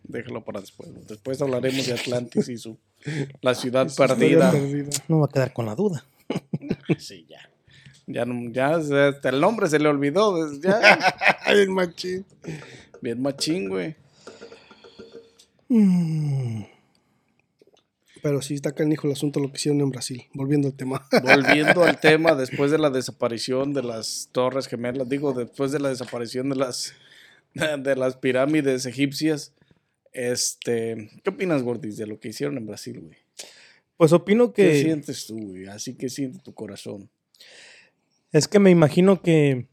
Déjalo para después. Después hablaremos de Atlantis y su la ciudad perdida. perdida. No va a quedar con la duda. Sí, ya. Ya, ya hasta el nombre se le olvidó. Ya. Ay, machín. Bien machín, güey. Mm. Pero sí está canijo el asunto lo que hicieron en Brasil. Volviendo al tema. Volviendo al tema, después de la desaparición de las Torres Gemelas, digo, después de la desaparición de las, de las pirámides egipcias, este, ¿qué opinas, Gordis, de lo que hicieron en Brasil, güey? Pues opino ¿Qué que sientes tú, güey? Así que siente tu corazón. es que me imagino que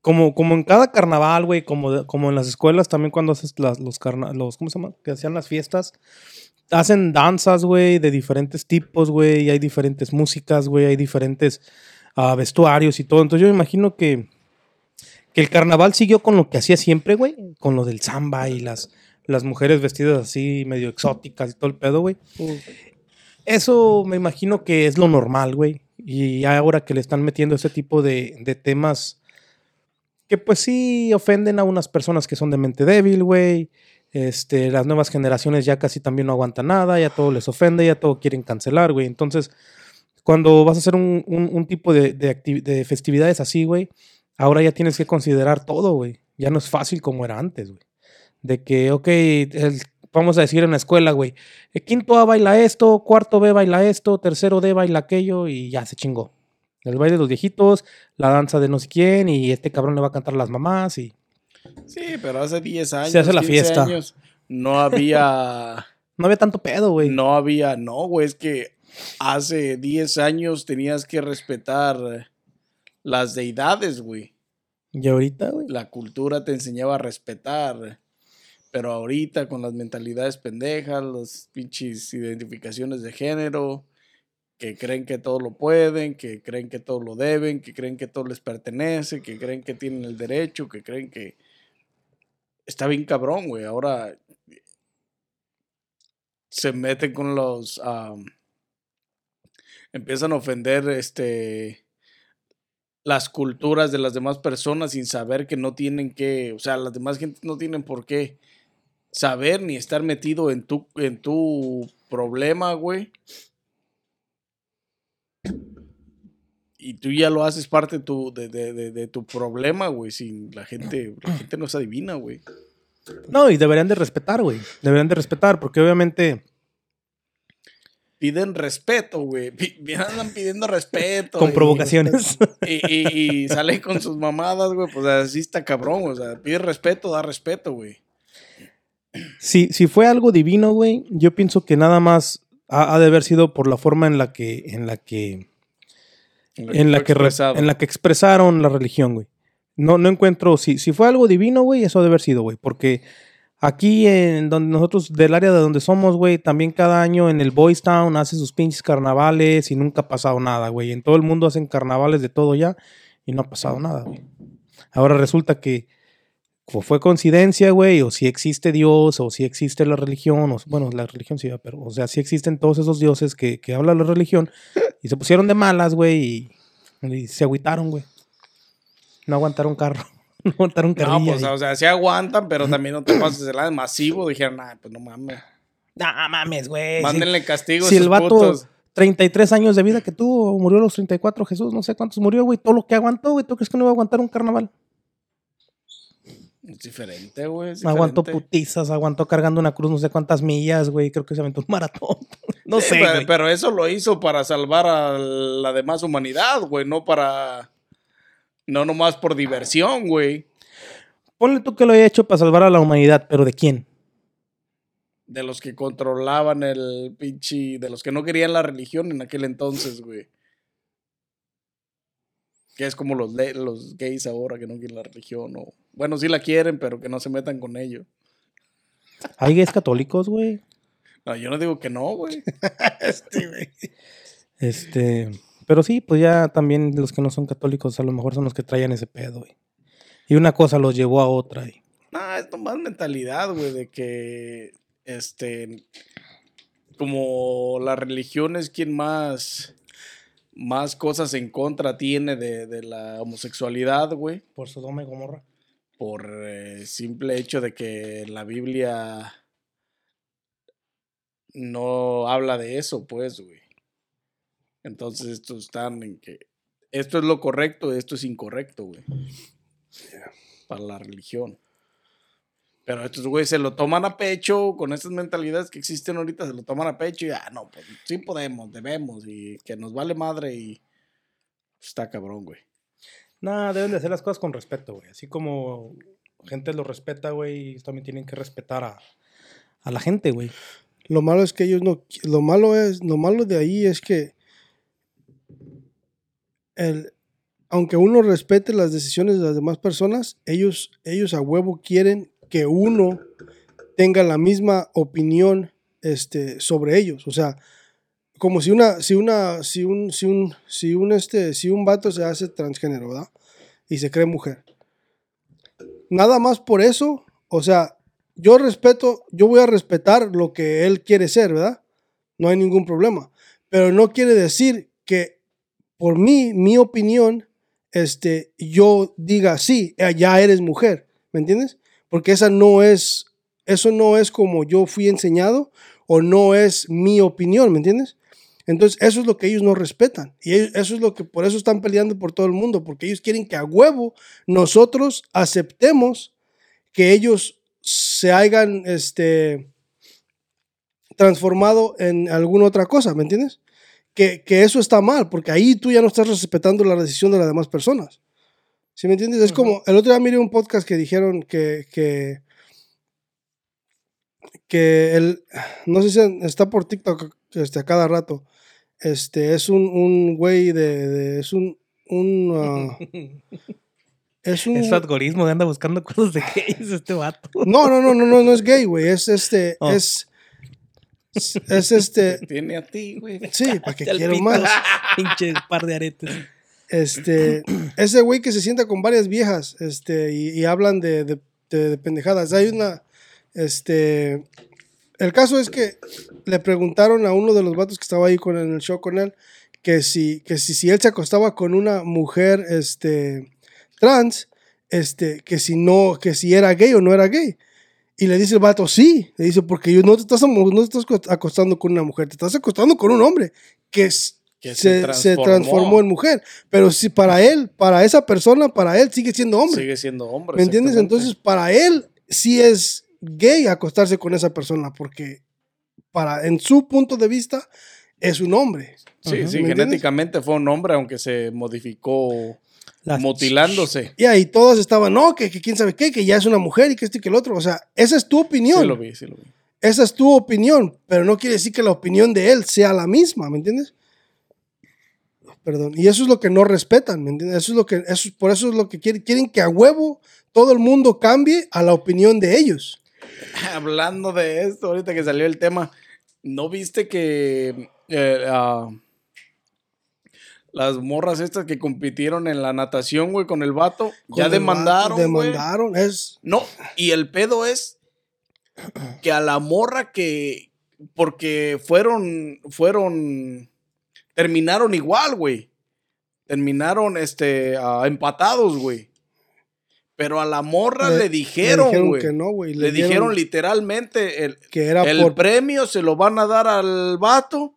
como, como en cada carnaval, güey, como, como en las escuelas también cuando haces las, los carnavales, los, ¿cómo se llama? Que hacían las fiestas. Hacen danzas, güey, de diferentes tipos, güey, hay diferentes músicas, güey, hay diferentes ah, vestuarios y todo. Entonces yo me imagino que, que el carnaval siguió con lo que hacía siempre, güey, con lo del samba y las, las mujeres vestidas así medio exóticas y todo el pedo, güey. Eso me imagino que es lo normal, güey. Y ahora que le están metiendo ese tipo de, de temas que pues sí ofenden a unas personas que son de mente débil, güey. Este, las nuevas generaciones ya casi también no aguantan nada, ya todo les ofende, ya todo quieren cancelar, güey. Entonces, cuando vas a hacer un, tipo de, festividades así, güey, ahora ya tienes que considerar todo, güey. Ya no es fácil como era antes, güey. De que, ok, vamos a decir en la escuela, güey, el quinto A baila esto, cuarto B baila esto, tercero D baila aquello y ya se chingó. El baile de los viejitos, la danza de no sé quién y este cabrón le va a cantar a las mamás y Sí, pero hace 10 años. Se hace la 15 fiesta. años, no había. no había tanto pedo, güey. no había. No, güey, es que hace 10 años tenías que respetar las deidades, güey. Y ahorita, güey. La cultura te enseñaba a respetar. Pero ahorita con las mentalidades pendejas, las pinches identificaciones de género, que creen que todo lo pueden, que creen que todo lo deben, que creen que todo les pertenece, que creen que tienen el derecho, que creen que está bien cabrón, güey. Ahora se meten con los empiezan a ofender este las culturas de las demás personas sin saber que no tienen que, o sea, las demás gente no tienen por qué saber ni estar metido en tu en tu problema, güey. Y tú ya lo haces parte de tu, de, de- de- de tu problema, güey. Sin la gente, la gente no se adivina, güey. No, y deberían de respetar, güey. Deberían de respetar, porque obviamente Piden respeto, güey. Andan pidiendo respeto. con y- provocaciones. Y, y, y salen con sus mamadas, güey. Pues así está cabrón, o sea, pide respeto, da respeto, güey. si, si fue algo divino, güey, yo pienso que nada más ha, ha de haber sido por la forma en la que, en la que, en la que, re- expresado. en la que expresaron la religión, güey. No, no encuentro, si, si fue algo divino, güey, eso debe haber sido, güey, porque aquí en donde nosotros, del área de donde somos, güey, también cada año en el Boys Town hace sus pinches carnavales y nunca ha pasado nada, güey. En todo el mundo hacen carnavales de todo ya y no ha pasado nada, güey. Ahora resulta que o fue coincidencia, güey, o si existe Dios, o si existe la religión, o bueno, la religión sí, pero, o sea, si existen todos esos dioses que, que habla la religión, y se pusieron de malas, güey, y, y se agüitaron, güey. No aguantaron carro, no aguantaron No, carrilla. pues, y- o sea, sí aguantan, pero también no te pases de la de masivo. Dijeron, nah, pues no mames. No mames, güey. Mándenle castigo a si el vato, putos. 33 años de vida que tuvo, murió a los 34, Jesús, no sé cuántos murió, güey. Todo lo que aguantó, güey. ¿Tú crees que no iba a aguantar un carnaval? Es diferente, güey. diferente. putizas, aguantó cargando una cruz no sé cuántas millas, güey. Creo que se aventó un maratón. no Sí, sé, pero, güey. pero eso lo hizo para salvar a la demás humanidad, güey, no para. No nomás por diversión, güey. Ponle tú que lo haya hecho para salvar a la humanidad, pero ¿de quién? De los que controlaban el pinche. De los que no querían la religión en aquel entonces, güey. Que es como los, los gays ahora que no quieren la religión. O, bueno, sí la quieren, pero que no se metan con ello. Hay gays católicos, güey. No, yo no digo que no, güey. Este, güey. Este, pero sí, pues ya también los que no son católicos a lo mejor son los que traían ese pedo, güey. Y una cosa los llevó a otra. Y, No, es nomás mentalidad, güey, de que, este, como la religión es quien más, más cosas en contra tiene de, de la homosexualidad, güey, por Sodoma y Gomorra. por eh, simple hecho de que la Biblia no habla de eso, pues, güey. Entonces estos están en que esto es lo correcto, esto es incorrecto, güey. Para la religión. Pero estos güeyes se lo toman a pecho con estas mentalidades que existen ahorita, se lo toman a pecho y ah, no, pues sí podemos, debemos y que nos vale madre y está cabrón, güey. Nada, deben de hacer las cosas con respeto, güey. Así como gente lo respeta, güey, ellos también tienen que respetar a, a la gente, güey. Lo malo es que ellos no. Lo malo es. Lo malo de ahí es que. El, aunque uno respete las decisiones de las demás personas, ellos, ellos a huevo quieren que uno tenga la misma opinión este, sobre ellos. O sea, como si una, si una, si un, si un, si un, este, si un vato se hace transgénero, ¿verdad? Y se cree mujer. Nada más por eso, o sea, yo respeto, yo voy a respetar lo que él quiere ser, ¿verdad? No hay ningún problema. Pero no quiere decir que por mí, mi opinión, este, yo diga, sí, ya eres mujer, ¿me entiendes? Porque esa no es, eso no es como yo fui enseñado o no es mi opinión, ¿me entiendes? Entonces, eso es lo que ellos no respetan. Y eso es lo que por eso están peleando por todo el mundo, porque ellos quieren que a huevo nosotros aceptemos que ellos se hayan este, transformado en alguna otra cosa, ¿me entiendes? Que, eso está mal, porque ahí tú ya no estás respetando la decisión de las demás personas. ¿Sí me entiendes? Es como, el otro día miré un podcast que dijeron que, que, que el, no sé si está por TikTok este, a cada rato, este, es un, un güey de, es un, un uh, es un... Es algoritmo anda buscando cosas de gays este vato. No, no, no, no, no, no es gay, güey, es este, oh. es... Es este. Tiene a ti, güey. Sí, para que quiero más. Pinche par de aretes. Este, ese güey que se sienta con varias viejas, este, y, hablan de, de, de, pendejadas. Hay una, este, el caso es que le preguntaron a uno de los vatos que estaba ahí con, en el show con él que si, que si, si él se acostaba con una mujer este, trans, este, que si no, que si era gay o no era gay. Y le dice el vato, sí. Le dice, porque yo no te estás, no estás acostando con una mujer, te estás acostando con un hombre que, se, se, transformó. en mujer. Pero si para él, para esa persona, para él sigue siendo hombre. Sigue siendo hombre. ¿Me entiendes? Entonces, para él sí es gay acostarse con esa persona porque para en su punto de vista es un hombre. Sí, sí, genéticamente fue un hombre aunque se modificó mutilándose. Y ahí todos estaban, no, que, quién sabe qué, que ya es una mujer y que esto y que el otro. O sea, esa es tu opinión. Sí lo vi, sí lo vi. Esa es tu opinión, pero no quiere decir que la opinión de él sea la misma, ¿me entiendes? Perdón. Y eso es lo que no respetan, ¿me entiendes? Eso es lo que, eso, por eso es lo que quieren, quieren que a huevo todo el mundo cambie a la opinión de ellos. hablando de esto, ahorita que salió el tema, ¿no viste que eh, ah, las morras estas que compitieron en la natación, güey, con el vato, ya demandaron, Demandaron, es... No, y el pedo es que a la morra que... Porque fueron, fueron, terminaron igual, güey. Terminaron, este, ah, empatados, güey. Pero a la morra le, dijeron, güey. No, le, dijeron literalmente el, que era el premio se lo van a dar al vato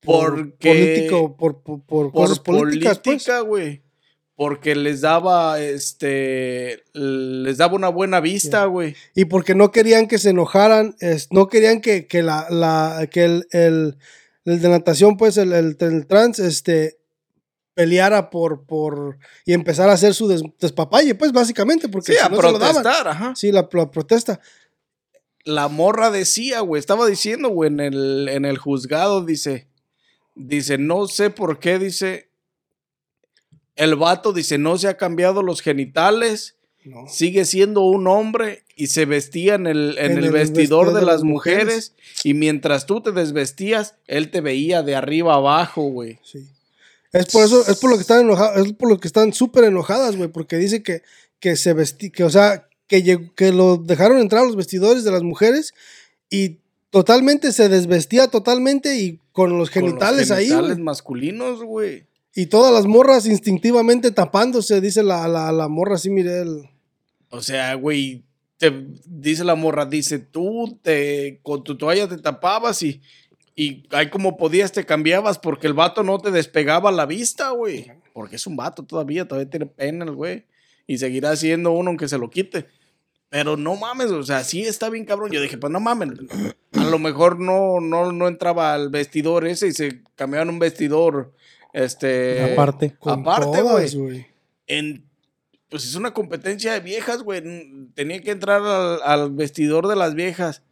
porque político, por, por, cosas políticas, pues. política, güey. Porque les daba, este, les daba una buena vista, güey. Y porque no querían que se enojaran, no querían que, que la, la, que el, el, el de natación, pues, el, el, el trans, este, peleara por, por, y empezar a hacer su despapalle, pues básicamente, porque sí, a protestar, ajá. Sí, la, protesta. La morra decía, güey, estaba diciendo, güey, en el, en el juzgado, dice, dice, no sé por qué, dice, el vato dice, no se ha cambiado los genitales, sigue siendo un hombre y se vestía en el, en, el, vestidor, de, las mujeres, y mientras tú te desvestías, él te veía de arriba abajo, güey. Sí. Es por eso, es por lo que están enojadas, es por lo que están súper enojadas, güey, porque dice que, que se vestí, que, o sea, que, que lo dejaron entrar a los vestidores de las mujeres y totalmente se desvestía totalmente y con los genitales, ahí. Genitales masculinos, güey. Y todas las morras instintivamente tapándose, dice la, la, la morra así, mire él. O sea, güey, te dice la morra, dice, tú te con tu toalla te tapabas y y ahí como podías te cambiabas porque el vato no te despegaba la vista, güey. Porque es un vato todavía, todavía tiene pena el güey. Y seguirá siendo uno aunque se lo quite. Pero no mames, o sea, sí está bien cabrón. Yo dije, pues no mames. A lo mejor no, no, no entraba al vestidor ese y se cambiaban un vestidor. Este. Aparte. Aparte, güey. En. Pues es una competencia de viejas, güey. Tenía que entrar al, al vestidor de las viejas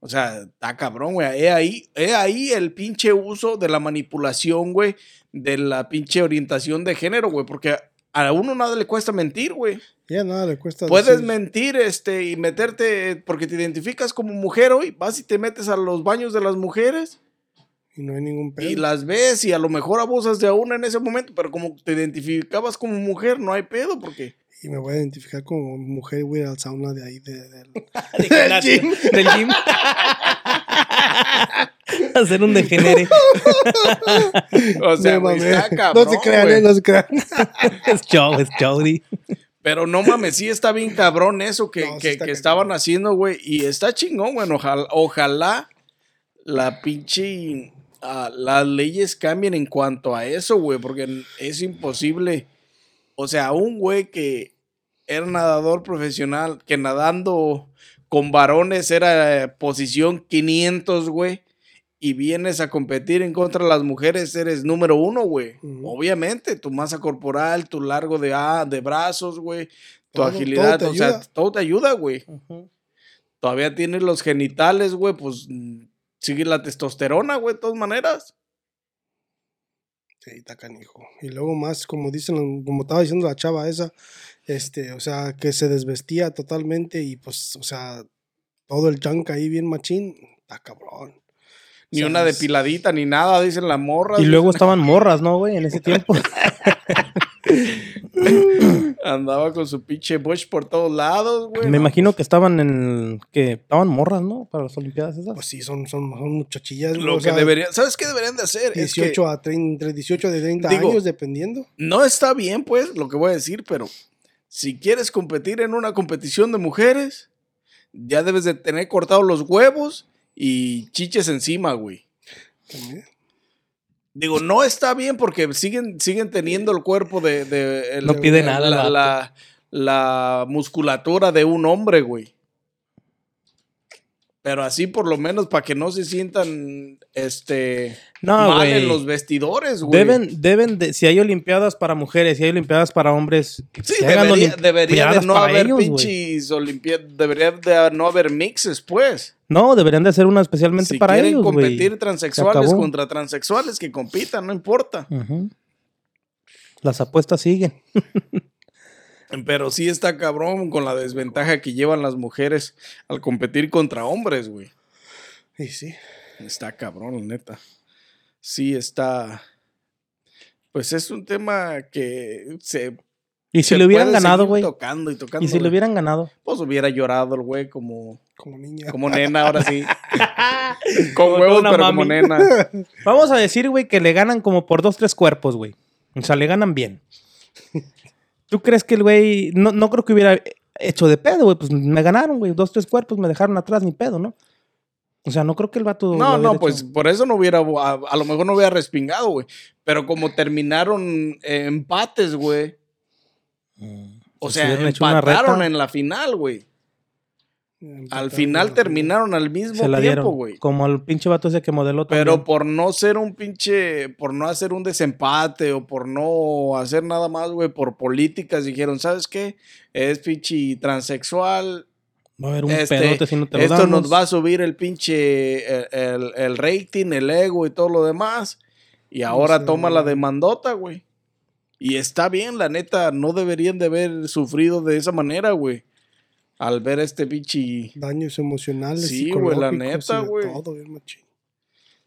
O sea, está cabrón, güey. He ahí, he ahí el pinche uso de la manipulación, güey, de la pinche orientación de género, güey, porque a uno nada le cuesta mentir, güey. Ya nada le cuesta. Puedes decir- mentir este, y meterte, porque te identificas como mujer hoy, vas y te metes a los baños de las mujeres Y no hay ningún pedo. y las ves y a lo mejor abusas de una en ese momento, pero como te identificabas como mujer, no hay pedo, porque... Y me voy a identificar como mujer y voy a ir al sauna de ahí. De, del- Del gym. Del gym. Hacer un degenere. O sea, está cabrón, no se crean, eh, no se crean. Es show, es di. Pero no mames, sí está bien cabrón eso que, No, que- está que cabrón. estaban haciendo, güey. Y está chingón, güey. Ojalá, ojalá la pinche. ah, las leyes cambien en cuanto a eso, güey. Porque es imposible. O sea, un güey que era nadador profesional, que nadando con varones era eh, posición 500, güey. Y vienes a competir en contra de las mujeres, eres número uno, güey. Obviamente, tu masa corporal, tu largo de, ah, de brazos, güey. Tu Todo- agilidad, todo o sea, ayuda. todo te ayuda, güey. Todavía tienes los genitales, güey, pues mm, sigue la testosterona, güey, de todas maneras. Sí, está canijo. Y luego más, como dicen, como estaba diciendo la chava esa, este, o sea, que se desvestía totalmente y pues, o sea, todo el junk ahí bien machín, está cabrón. Ni O sea, una es- depiladita, ni nada, dicen la morra. Y luego estaban morras, ¿no, güey? En ese tiempo. Andaba con su pinche bush por todos lados, güey. Me no, imagino que estaban en. que estaban morras, ¿no? Para las Olimpiadas esas. Pues sí, son, son, son muchachillas. pues, Lo o que sea, deberían, ¿sabes qué deberían de hacer? Es que 18 a 30, entre 18 de 30 Digo, años, dependiendo. no está bien, pues, lo que voy a decir, pero si quieres competir en una competición de mujeres, ya debes de tener cortados los huevos y chiches encima, güey. También. Digo, no está bien porque siguen, siguen teniendo el cuerpo de... No pide nada la, la musculatura de un hombre, güey. Pero así por lo menos para que no se sientan este No, mal en los vestidores, güey. Deben, deben de, si hay olimpiadas para mujeres, si hay olimpiadas para hombres, Sí, hagan debería, debería de no haber ellos, güey. pinches olimpiadas, debería de no haber mixes, pues. No, deberían de hacer una especialmente Si para quieren ellos, competir transexuales contra transexuales, que compitan, no importa. Las apuestas siguen. Pero sí está cabrón con la desventaja que llevan las mujeres al competir contra hombres, güey. Y sí. Está cabrón, neta. Sí está. Pues es un tema que se. Y si se le hubieran ganado, güey. Tocando y tocando. Y si le hubieran ganado. Pues hubiera llorado el güey como, Como niña. como nena, ahora sí. con Como huevos, pero como nena. Vamos a decir, güey, que le ganan como por dos, tres cuerpos, güey. O sea, le ganan bien. ¿Tú crees que el güey... No, no creo que hubiera hecho de pedo, güey. Pues me ganaron, güey. Dos, tres cuerpos me dejaron atrás, ni pedo, ¿no? O sea, no creo que el vato... No, no, pues hecho. por eso no hubiera. A, a lo mejor no hubiera respingado, güey. Pero como terminaron eh, empates, güey. O Pues sea, una empataron en la final, güey. Al final terminaron al mismo Se la tiempo, güey. Como el pinche vato ese que modeló Pero por no ser un pinche, por no hacer un desempate o por no hacer nada más, güey, por políticas, dijeron, ¿sabes qué? Es pinche transexual. Va a haber un este, pedote si no te lo Esto damos. nos va a subir el pinche, el, el- el rating, el ego y todo lo demás. Y ahora sé, toma la demandota, güey. Y está bien, la neta, no deberían de haber sufrido de esa manera, güey. Al ver este pinche... Daños emocionales. Sí, güey, la neta, de güey. Todo, bien machín.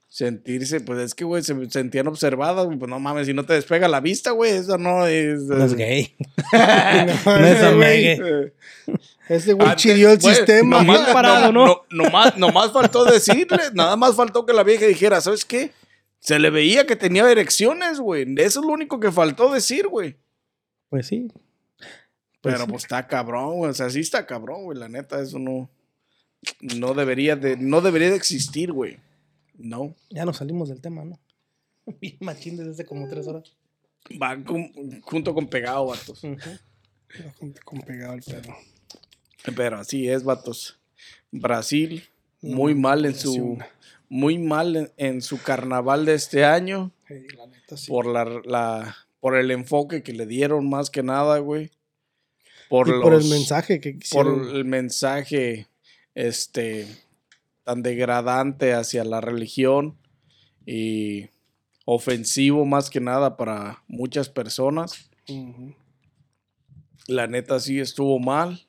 sentirse, pues es que, güey, se sentían observadas, güey, pues no mames, si no te despega la vista, güey, eso no es... No es gay. no No es. Eh, Ese güey antes, chirió el sistema. Nomás, Bien parado, no- ¿no? no- nomás, nomás faltó decirle, nada más faltó que la vieja dijera, ¿sabes qué? Se le veía que tenía erecciones, güey. Eso es lo único que faltó decir, güey. Pues sí. Pues Pero pues está cabrón, güey. O sea, sí está cabrón, güey. La neta, eso no... No debería de, no debería de existir, güey. No. Ya nos salimos del tema, ¿no? Bien machín desde hace como tres horas. Va con- junto con pegado, vatos. Gente con pegado el pedo. Pero así es, vatos. Brasil, muy mal en su... Muy mal en, en su carnaval de este año. Sí, la neta, sí. Por la, la... Por el enfoque que le dieron más que nada, güey. Por, y por el mensaje que Por el mensaje, este... tan degradante hacia la religión y ofensivo más que nada para muchas personas. La neta sí estuvo mal.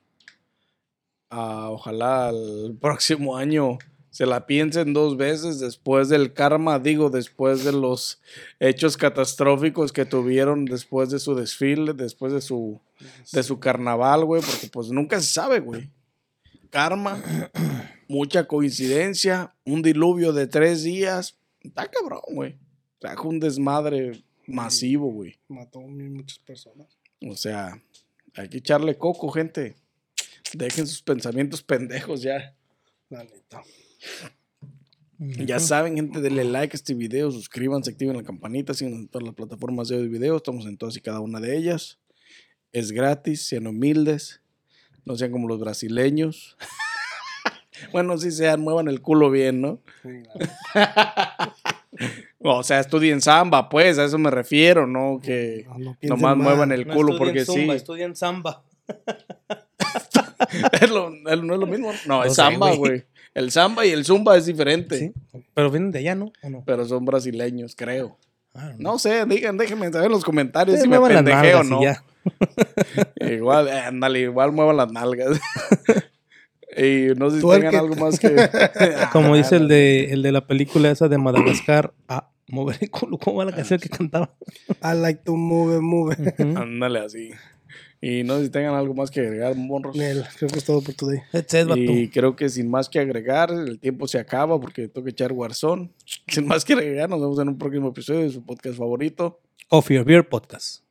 Ah, ojalá el próximo año se la piensen dos veces después del karma, digo, después de los hechos catastróficos que tuvieron después de su desfile, después de su, de su carnaval, güey, porque pues nunca se sabe, güey. Karma, mucha coincidencia, un diluvio de tres días. Está cabrón, güey. Trajo un desmadre masivo, güey. Mató a muchas personas. O sea, hay que echarle coco, gente. Dejen sus pensamientos pendejos ya. La neta. Ya saben, gente, denle like a este video, suscríbanse, activen la campanita, sigan en todas las plataformas de audio y video, estamos en todas y cada una de ellas. Es gratis, sean humildes, no sean como los brasileños. bueno, sí sean, muevan el culo bien, ¿no? Sí, la- O sea, estudien samba, pues, a eso me refiero, ¿no? Que no, no nomás mal. muevan el No culo porque sí. zumba, Estudien samba. Es lo- es- no es lo mismo. No, No es samba, güey. El samba y el zumba es diferente. Sí. Pero vienen de allá, ¿no? ¿O no? Pero son brasileños, creo. Ah, No sé, digan, déjenme saber en los comentarios Sí, si me pendejeo o no. ya. Igual, eh, ándale, igual muevan las nalgas. y no sé si tengan algo más que. Como dice el de, el de la película esa de Madagascar, a mover el culo. ¿Cómo va la canción que cantaba? I like to move, move. Ándale así. Y no sé si tengan algo más que agregar, monros. Nel, creo que es todo por today. Y creo que sin más que agregar, el tiempo se acaba porque tengo que echar Warzone. Sin más que agregar, nos vemos en un próximo episodio de su podcast favorito. Coffee or Beer Podcast.